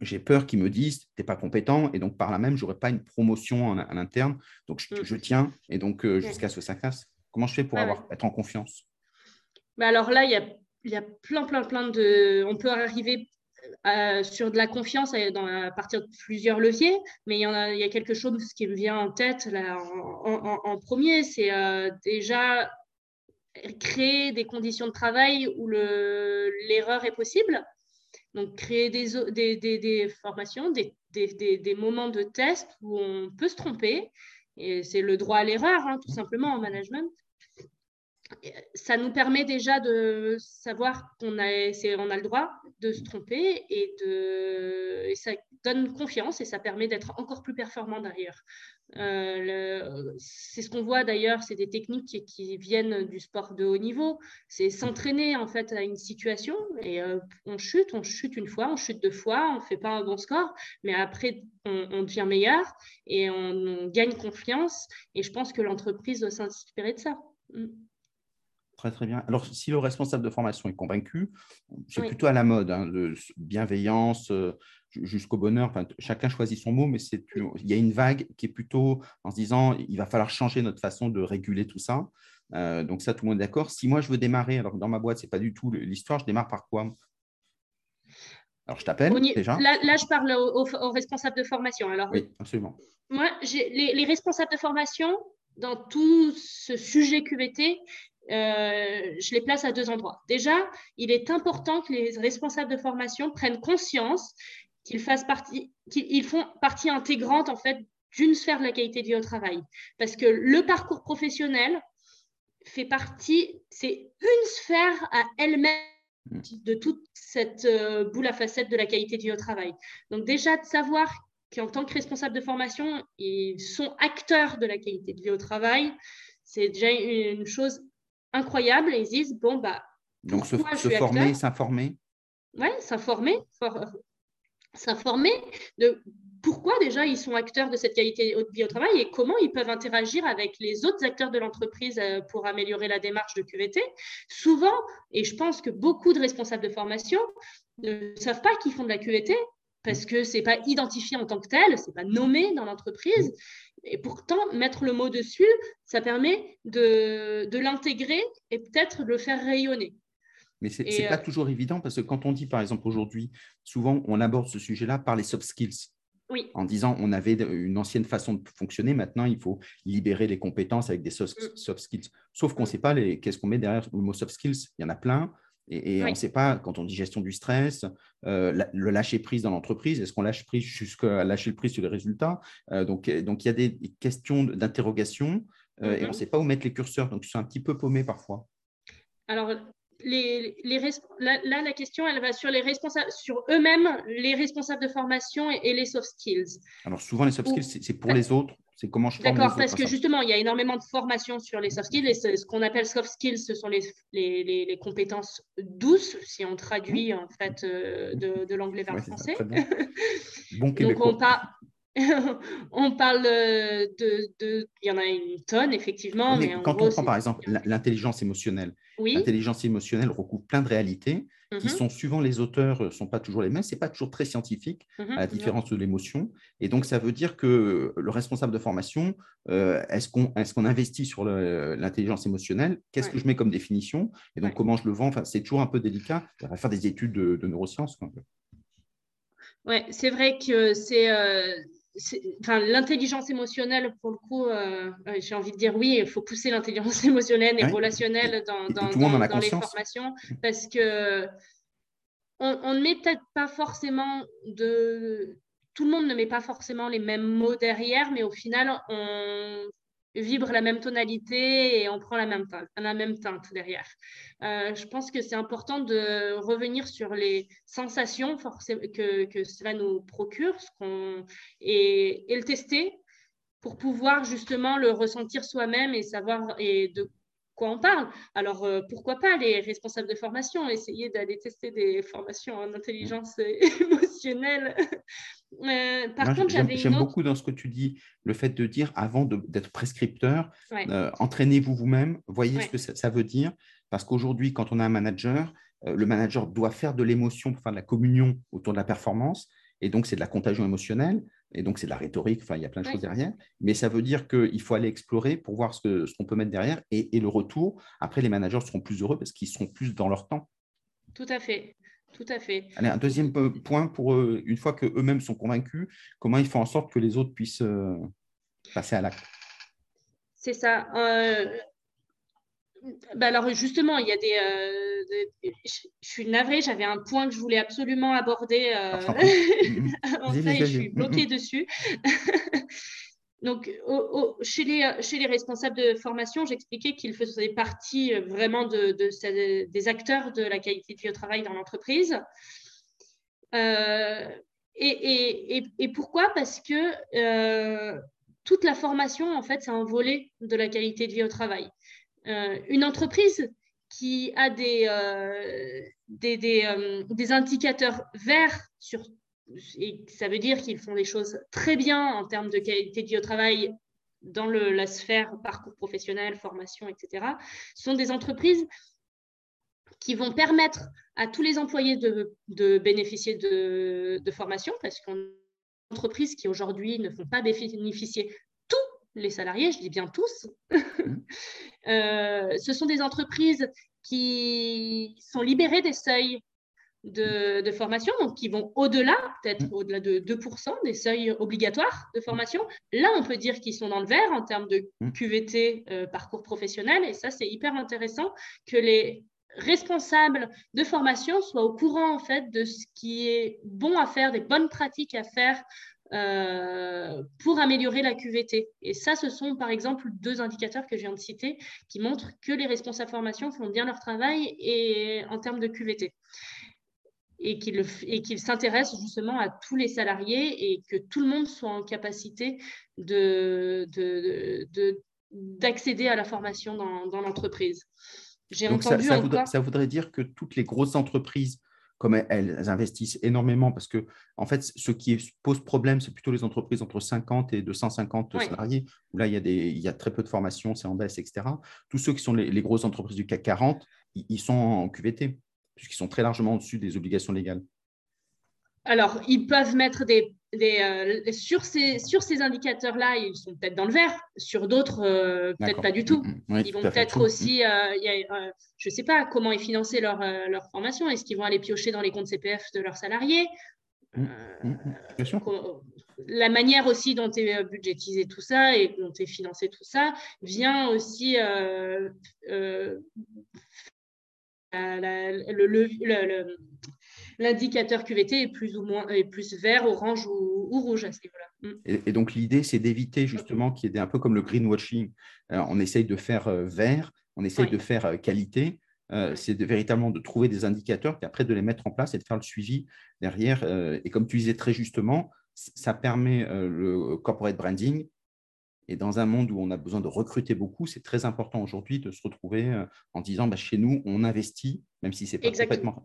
j'ai peur qu'ils me disent tu n'es pas compétent et donc par là même, je n'aurai pas une promotion en, à l'interne. Donc je, mm. tiens et donc jusqu'à ce que ça casse. Comment je fais pour avoir, être en confiance? Bah Alors là, il y a, y a plein, plein, plein de. On peut arriver euh, sur de la confiance à partir de plusieurs leviers, mais il y, a, il quelque chose qui me vient en tête là, en, premier, c'est euh, déjà créer des conditions de travail où l'erreur est possible. Donc, créer des, formations, des, moments de test où on peut se tromper. Et c'est le droit à l'erreur, hein, tout simplement, en management ça nous permet déjà de savoir qu'on a, on a le droit de se tromper et, de, ça donne confiance et ça permet d'être encore plus performant derrière. Euh, c'est ce qu'on voit d'ailleurs, c'est des techniques qui, viennent du sport de haut niveau. C'est s'entraîner en fait à une situation et euh, on chute, on chute une fois, on chute deux fois, on ne fait pas un bon score, mais après on, devient meilleur et on, gagne confiance. Et je pense que l'entreprise doit s'inspirer de ça. Mm. Très, très bien. Alors, si le responsable de formation est convaincu, c'est plutôt à la mode, hein, de bienveillance euh, jusqu'au bonheur. Enfin, chacun choisit son mot, mais c'est, il y a une vague qui est plutôt en se disant il va falloir changer notre façon de réguler tout ça. Euh, donc, ça, tout le monde est d'accord. Si moi, je veux démarrer, alors dans ma boîte, ce n'est pas du tout l'histoire, je démarre par quoi? Alors, je t'appelle déjà. Là, je parle aux, responsables de formation. Alors, oui, absolument. Moi, les, les, responsables de formation, dans tout ce sujet QVT, euh, je les place à deux endroits. Déjà, il est important que les responsables de formation prennent conscience qu'ils font partie intégrante en fait d'une sphère de la qualité de vie au travail, parce que le parcours professionnel fait partie, c'est une sphère à elle-même de toute cette euh, boule à facettes de la qualité de vie au travail. Donc déjà de savoir qu'en tant que responsable de formation, ils sont acteurs de la qualité de vie au travail, c'est déjà une chose incroyable et ils disent bon, bah. Donc, se, former, s'informer Oui, s'informer. S'informer de pourquoi déjà ils sont acteurs de cette qualité de vie au travail et comment ils peuvent interagir avec les autres acteurs de l'entreprise euh, pour améliorer la démarche de QVT. Souvent, et je pense que beaucoup de responsables de formation ne savent pas qu'ils font de la QVT parce que ce n'est pas identifié en tant que tel, ce n'est pas nommé dans l'entreprise. Et pourtant, mettre le mot dessus, ça permet de, l'intégrer et peut-être de le faire rayonner. Mais ce n'est pas toujours évident parce que quand on dit, par exemple, aujourd'hui, souvent, on aborde ce sujet-là par les soft skills. Oui. En disant, on avait une ancienne façon de fonctionner, maintenant, il faut libérer les compétences avec des soft, mm. skills. Sauf qu'on ne sait pas qu'est-ce qu'on met derrière le mot soft skills. Il y en a plein. Et, on ne sait pas, quand on dit gestion du stress, euh, le lâcher prise dans l'entreprise, est-ce qu'on lâche prise jusqu'à lâcher le prise sur les résultats euh, donc, donc, il y a des questions d'interrogation euh, et on ne mm-hmm. sait pas où mettre les curseurs. Donc, sont un petit peu paumés parfois. Alors, les, les là, la question, elle va sur les responsables, sur eux-mêmes, les responsables de formation et, les soft skills. Alors, souvent, les soft skills, c'est pour les autres. C'est comment je forme D'accord, parce que justement, il y a énormément de formation sur les soft skills. Et ce qu'on appelle soft skills, ce sont les, les, les, compétences douces, si on traduit en fait euh, de, de l'anglais vers le français. bon Donc, on, par, on parle de, Il y en a une tonne, effectivement. Mais, quand on prend par exemple l'intelligence émotionnelle, l'intelligence émotionnelle recouvre plein de réalités qui mhm. sont suivant les auteurs, ne euh, sont pas toujours les mêmes. Ce n'est pas toujours très scientifique, mhm, à la différence de l'émotion. Et donc, ça veut dire que le responsable de formation, euh, est-ce qu'on est qu'on investit sur l'intelligence émotionnelle? Qu'est-ce que je mets comme définition? Et donc, comment je le vends? Enfin, C'est toujours un peu délicat. Il va faire des études de, neurosciences. Oui, c'est vrai que c'est. Euh, enfin, l'intelligence émotionnelle, pour le coup, euh, j'ai envie de dire oui, il faut pousser l'intelligence émotionnelle et relationnelle dans, dans, dans, les formations parce que on, ne met peut-être pas forcément de. Tout le monde ne met pas forcément les mêmes mots derrière, mais au final, on vibre la même tonalité et on prend la même teinte, derrière. Euh, je pense que c'est important de revenir sur les sensations que, que cela nous procure et, et, le tester pour pouvoir justement le ressentir soi-même et savoir et de quoi on parle. Alors, euh, pourquoi pas les responsables de formation, essayer d'aller tester des formations en intelligence émotionnelle. Euh, par contre, j'avais J'aime beaucoup dans ce que tu dis, le fait de dire, avant d'être prescripteur, euh, entraînez-vous vous-même, voyez ce que ça, veut dire, parce qu'aujourd'hui, quand on a un manager, le manager doit faire de l'émotion pour faire de la communion autour de la performance, et donc c'est de la contagion émotionnelle. Et donc, c'est de la rhétorique, enfin, il y a plein de choses derrière. Mais ça veut dire qu'il faut aller explorer pour voir ce qu'on peut mettre derrière. Et, le retour, après, les managers seront plus heureux parce qu'ils seront plus dans leur temps. Tout à fait. Tout à fait. Allez, un deuxième point pour eux, une fois qu'eux-mêmes sont convaincus, comment ils font en sorte que les autres puissent euh, passer à l'acte? C'est ça. Euh, bah, alors justement, il y a des, euh, je, suis navrée, j'avais un point que je voulais absolument aborder. Euh, avant ça, et je suis bloquée dessus. Donc, chez, les, chez les responsables de formation, j'expliquais qu'ils faisaient partie euh, vraiment de, des acteurs de la qualité de vie au travail dans l'entreprise. et, et, et, pourquoi? Parce que toute la formation, en fait, c'est un volet de la qualité de vie au travail. Euh, une entreprise qui a des, euh, euh, des, indicateurs verts sur et ça veut dire qu'ils font des choses très bien en termes de qualité de vie au travail dans la sphère parcours professionnel, formation, etc. Sont des entreprises qui vont permettre à tous les employés de, bénéficier de, de, formation parce qu'on entreprises qui aujourd'hui ne font pas bénéficier les salariés, je dis bien tous, mmh. euh, ce sont des entreprises qui sont libérées des seuils de, formation, donc qui vont au-delà, peut-être mmh. au-delà de 2% des seuils obligatoires de formation. Là, on peut dire qu'ils sont dans le vert en termes de mmh. QVT, euh, parcours professionnel, et ça, c'est hyper intéressant que les responsables de formation soient au courant en fait de ce qui est bon à faire, des bonnes pratiques à faire euh, pour améliorer la QVT. Et ça, ce sont par exemple deux indicateurs que je viens de citer qui montrent que les responsables formation font bien leur travail et, en termes de QVT. Et qu'ils s'intéressent justement à tous les salariés et que tout le monde soit en capacité d'accéder de, à la formation dans, l'entreprise. J'ai entendu ça, voudrait, ça voudrait dire que toutes les grosses entreprises comme elles, investissent énormément, parce que en fait, ce qui pose problème, c'est plutôt les entreprises entre 50 et 250 salariés, où là, il y, a des, il y a très peu de formation, c'est en baisse, etc. Tous ceux qui sont les, grosses entreprises du CAC 40, ils, sont en QVT, puisqu'ils sont très largement au-dessus des obligations légales. Alors, ils peuvent mettre des, sur ces, sur ces indicateurs-là, ils sont peut-être dans le vert. Sur d'autres, peut-être pas du tout. Mm, mm. ils vont peut-être aussi, je ne sais pas comment est financée leur, leur formation. Est-ce qu'ils vont aller piocher dans les comptes CPF de leurs salariés? Bien sûr la manière aussi dont est euh, budgétisé tout ça et dont est financé tout ça vient aussi euh, euh, l'indicateur QVT est plus ou moins est plus vert, orange ou, rouge à ce niveau-là. Mm. Et, donc l'idée, c'est d'éviter justement qu'il y ait un peu comme le greenwashing. on essaye de faire vert, on essaye de faire qualité. c'est véritablement de trouver des indicateurs et après de les mettre en place et de faire le suivi derrière. et comme tu disais très justement, ça permet euh, le corporate branding. Et dans un monde où on a besoin de recruter beaucoup, c'est très important aujourd'hui de se retrouver euh, en disant bah, chez nous, on investit, même si c'est pas complètement.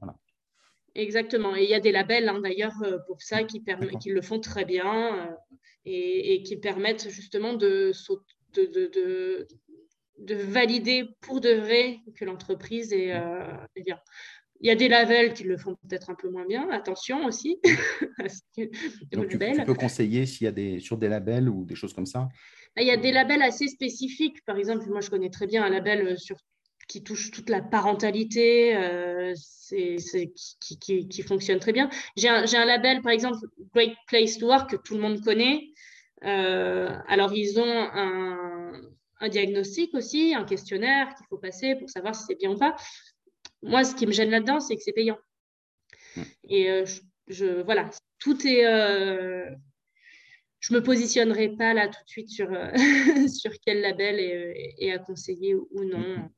Exactement. Et il y a des labels hein, d'ailleurs euh, pour ça qui, qui, le font très bien et, qui permettent justement de, de, de, de, valider pour de vrai que l'entreprise est, bien. Il y a des labels qui le font peut-être un peu moins bien. Attention aussi. Donc, tu, peux conseiller s'il y a des, sur des labels ou des choses comme ça? Il y a des labels assez spécifiques. Par exemple, moi, je connais très bien un label euh, sur, qui touche toute la parentalité, euh, c'est, qui, qui, fonctionne très bien. J'ai un, un, label, par exemple, Great Place to Work, que tout le monde connaît. Euh, alors, ils ont un, un diagnostic aussi, un questionnaire qu'il faut passer pour savoir si c'est bien ou pas moi, ce qui me gêne là-dedans, c'est que c'est payant. Mm. Et euh, je, voilà, tout est. Euh, je me positionnerai pas là tout de suite sur, euh, sur quel label est, à conseiller ou non.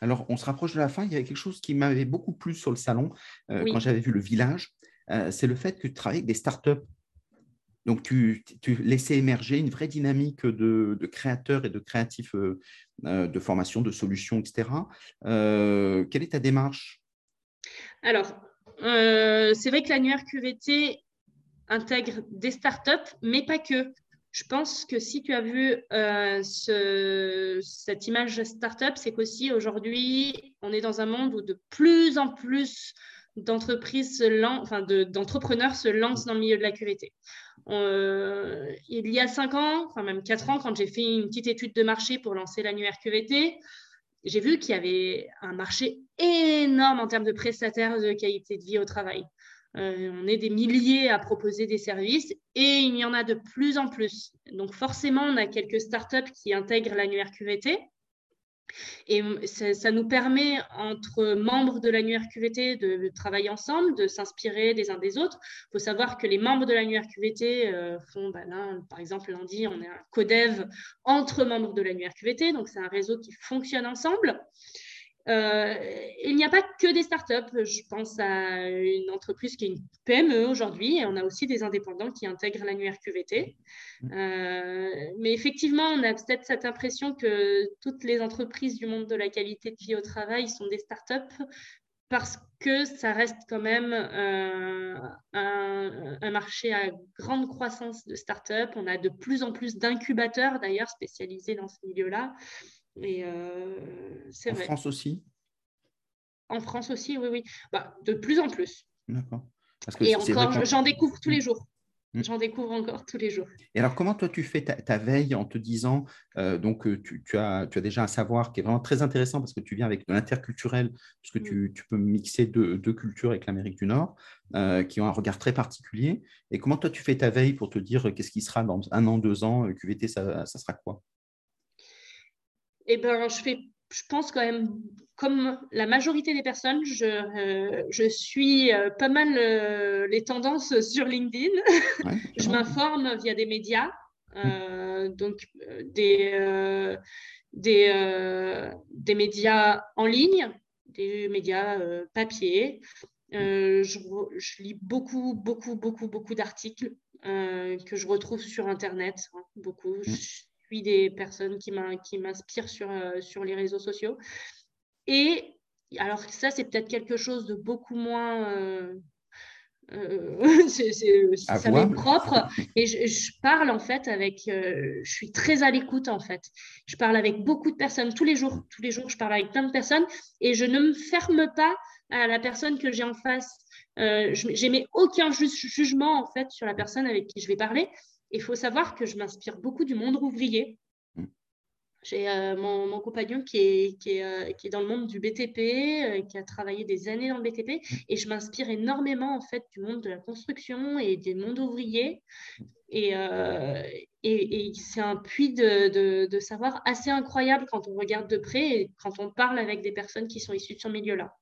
Alors, on se rapproche de la fin. Il y avait quelque chose qui m'avait beaucoup plu sur le salon quand j'avais vu le village. c'est le fait que tu travailles avec des startups donc, tu, tu, laissais émerger une vraie dynamique de, créateurs et de créatifs euh, euh, de formation, de solutions, etc. Euh, quelle est ta démarche? Alors, c'est vrai que l'annuaire QVT intègre des startups, mais pas que. Je pense que si tu as vu cette image startup, c'est qu'aussi aujourd'hui, on est dans un monde où de plus en plus d'entreprises, enfin d'entrepreneurs se lancent dans le milieu de la QVT. Euh, il y a cinq ans, enfin même quatre ans, quand j'ai fait une petite étude de marché pour lancer l'annuaire QVT, j'ai vu qu'il y avait un marché énorme en termes de prestataires de qualité de vie au travail. Euh, on est des milliers à proposer des services et il y en a de plus en plus. Donc forcément, on a quelques startups qui intègrent l'annuaire QVT. Et ça, nous permet, entre membres de l'annuaire QVT, de travailler ensemble, de s'inspirer des uns des autres. Il faut savoir que les membres de l'annuaire QVT euh, font, bah par exemple, lundi, on est un codev entre membres de l'annuaire QVT, donc c'est un réseau qui fonctionne ensemble. Euh, il n'y a pas que des startups. Je pense à une entreprise qui est une PME aujourd'hui et on a aussi des indépendants qui intègrent l'annuaire QVT. Euh, mais effectivement, on a peut-être cette impression que toutes les entreprises du monde de la qualité de vie au travail sont des startups parce que ça reste quand même euh, un, un, marché à grande croissance de startups. On a de plus en plus d'incubateurs d'ailleurs spécialisés dans ce milieu-là. Et euh, En France aussi? En France aussi, oui, oui. Bah, de plus en plus. D'accord. Et encore, j'en découvre tous les jours. Hmm. J'en découvre encore tous les jours. Et alors, comment toi, tu fais ta, veille en te disant, euh, donc euh, tu, as, tu as déjà un savoir qui est vraiment très intéressant parce que tu viens avec de l'interculturel, parce que tu, hmm. peux mixer deux, cultures avec l'Amérique du Nord, qui ont un regard très particulier. Et comment toi, tu fais ta veille pour te dire qu'est-ce qui sera dans un an, deux ans, QVT, ça, ça sera quoi? Eh ben, je fais, je pense quand même, comme la majorité des personnes, je, euh, je suis euh, pas mal euh, les tendances sur LinkedIn. je m'informe via des médias, donc des, des, des médias en ligne, des médias papier. Je, je, lis beaucoup, beaucoup, beaucoup, beaucoup d'articles que je retrouve sur Internet, hein, beaucoup. Des personnes qui m'inspirent sur, euh, sur les réseaux sociaux. Et alors ça, c'est peut-être quelque chose de beaucoup moins... Euh, euh ça m'est propre et je, parle en fait avec euh, je suis très à l'écoute en fait je parle avec beaucoup de personnes tous les jours tous les jours je parle avec plein de personnes et je ne me ferme pas à la personne que j'ai en face. Euh, J'émets aucun jugement en fait sur la personne avec qui je vais parler. Il faut savoir que je m'inspire beaucoup du monde ouvrier. J'ai euh, mon, compagnon qui est, qui, est, euh, qui est, dans le monde du BTP, euh, qui a travaillé des années dans le BTP, et je m'inspire énormément en fait du monde de la construction et des mondes ouvriers. Et, et, et c'est un puits de, de, de, savoir assez incroyable quand on regarde de près et quand on parle avec des personnes qui sont issues de ce milieu-là.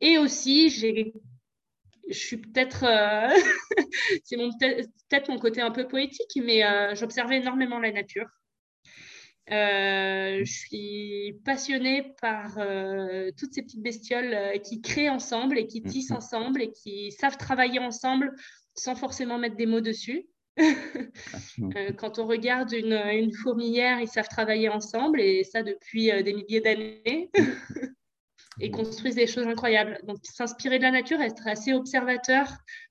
Et aussi, j'ai je suis peut-être, c'est peut-être mon côté un peu poétique, mais j'observais énormément la nature. Euh, je suis passionnée par euh, toutes ces petites bestioles euh, qui créent ensemble et qui tissent mhm. ensemble et qui savent travailler ensemble sans forcément mettre des mots dessus. quand on regarde une, une, fourmilière, ils savent travailler ensemble et ça depuis des milliers d'années et construisent des choses incroyables. Donc, s'inspirer de la nature, être assez observateur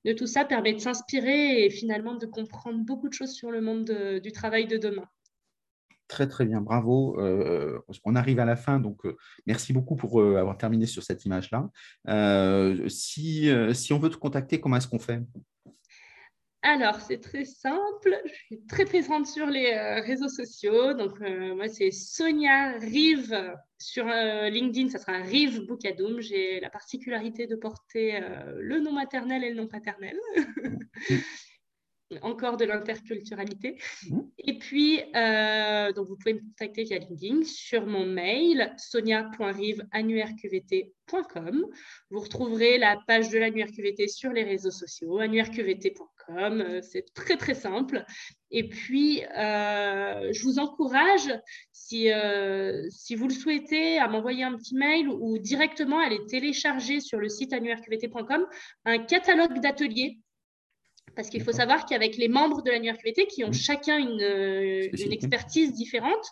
de tout ça permet de s'inspirer et finalement de comprendre beaucoup de choses sur le monde du travail de demain. Très, très bien, bravo. Euh, on arrive à la fin, donc euh, merci beaucoup pour euh, avoir terminé sur cette image-là. si, si on veut te contacter, comment est-ce qu'on fait? Alors, c'est très simple. Je suis très présente sur les réseaux sociaux. Donc, moi, c'est Sonia Rive sur LinkedIn. Ça sera Rive Boukadoum. J'ai la particularité de porter le nom maternel et le nom paternel. encore de l'interculturalité. Mmh. Et puis, euh, donc vous pouvez me contacter via LinkedIn sur mon mail sonia.rive.annuairqvt.com. Vous retrouverez la page de l'annuaire sur les réseaux sociaux, annuairqvt.com. Euh, c'est très, très simple. Et puis, euh, je vous encourage, si, si vous le souhaitez, à m'envoyer un petit mail ou directement à aller télécharger sur le site annuairqvt.com un catalogue d'ateliers parce qu'il faut savoir qu'avec les membres de la qui ont chacun une, euh, expertise différente,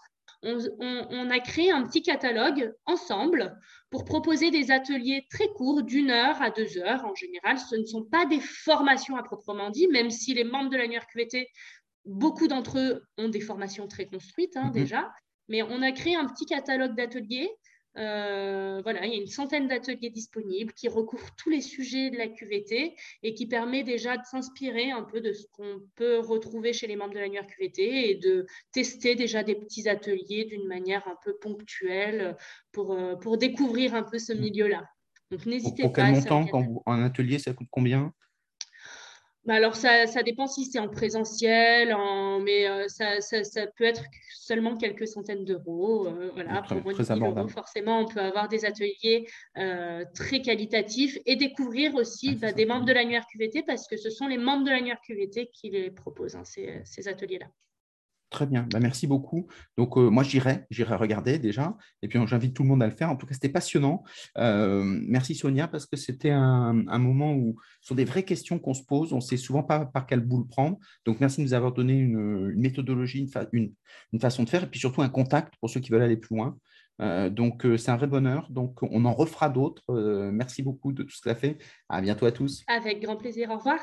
on, a créé un petit catalogue ensemble pour proposer des ateliers très courts, d'une heure à deux heures en général. Ce ne sont pas des formations à proprement dit, même si les membres de la QVT, beaucoup d'entre eux ont des formations très construites hein, mm-hmm. déjà. Mais on a créé un petit catalogue d'ateliers euh, voilà, il y a une centaine d'ateliers disponibles qui recouvrent tous les sujets de la QVT et qui permet déjà de s'inspirer un peu de ce qu'on peut retrouver chez les membres de l'annuaire QVT et de tester déjà des petits ateliers d'une manière un peu ponctuelle pour, euh, pour découvrir un peu ce mmh. milieu-là. Donc n'hésitez pas. Pour quel montant quand un atelier, ça coûte combien? Bah, alors, ça, ça, dépend si c'est en présentiel, en, mais euh, ça, ça, ça, peut être seulement quelques centaines d'euros. Euh, voilà, pour euros, forcément, on peut avoir des ateliers euh, très qualitatifs et découvrir aussi ah, bah, des membres de l'annuaire QVT parce que ce sont les membres de l'annuaire QVT qui les proposent, hein, ces, ces ateliers-là. Très bien, bah, merci beaucoup. Donc, euh, moi, j'irai, j'irai regarder déjà. Et puis, j'invite tout le monde à le faire. En tout cas, c'était passionnant. Euh, merci Sonia, parce que c'était un, moment où, sur des vraies questions qu'on se pose, on ne sait souvent pas par quel bout le prendre. Donc, merci de nous avoir donné une, méthodologie, une, une, façon de faire, et puis surtout un contact pour ceux qui veulent aller plus loin. Euh, donc, c'est un vrai bonheur. Donc, on en refera d'autres. merci beaucoup de tout ce que tu as fait. À bientôt à tous. Avec grand plaisir. Au revoir.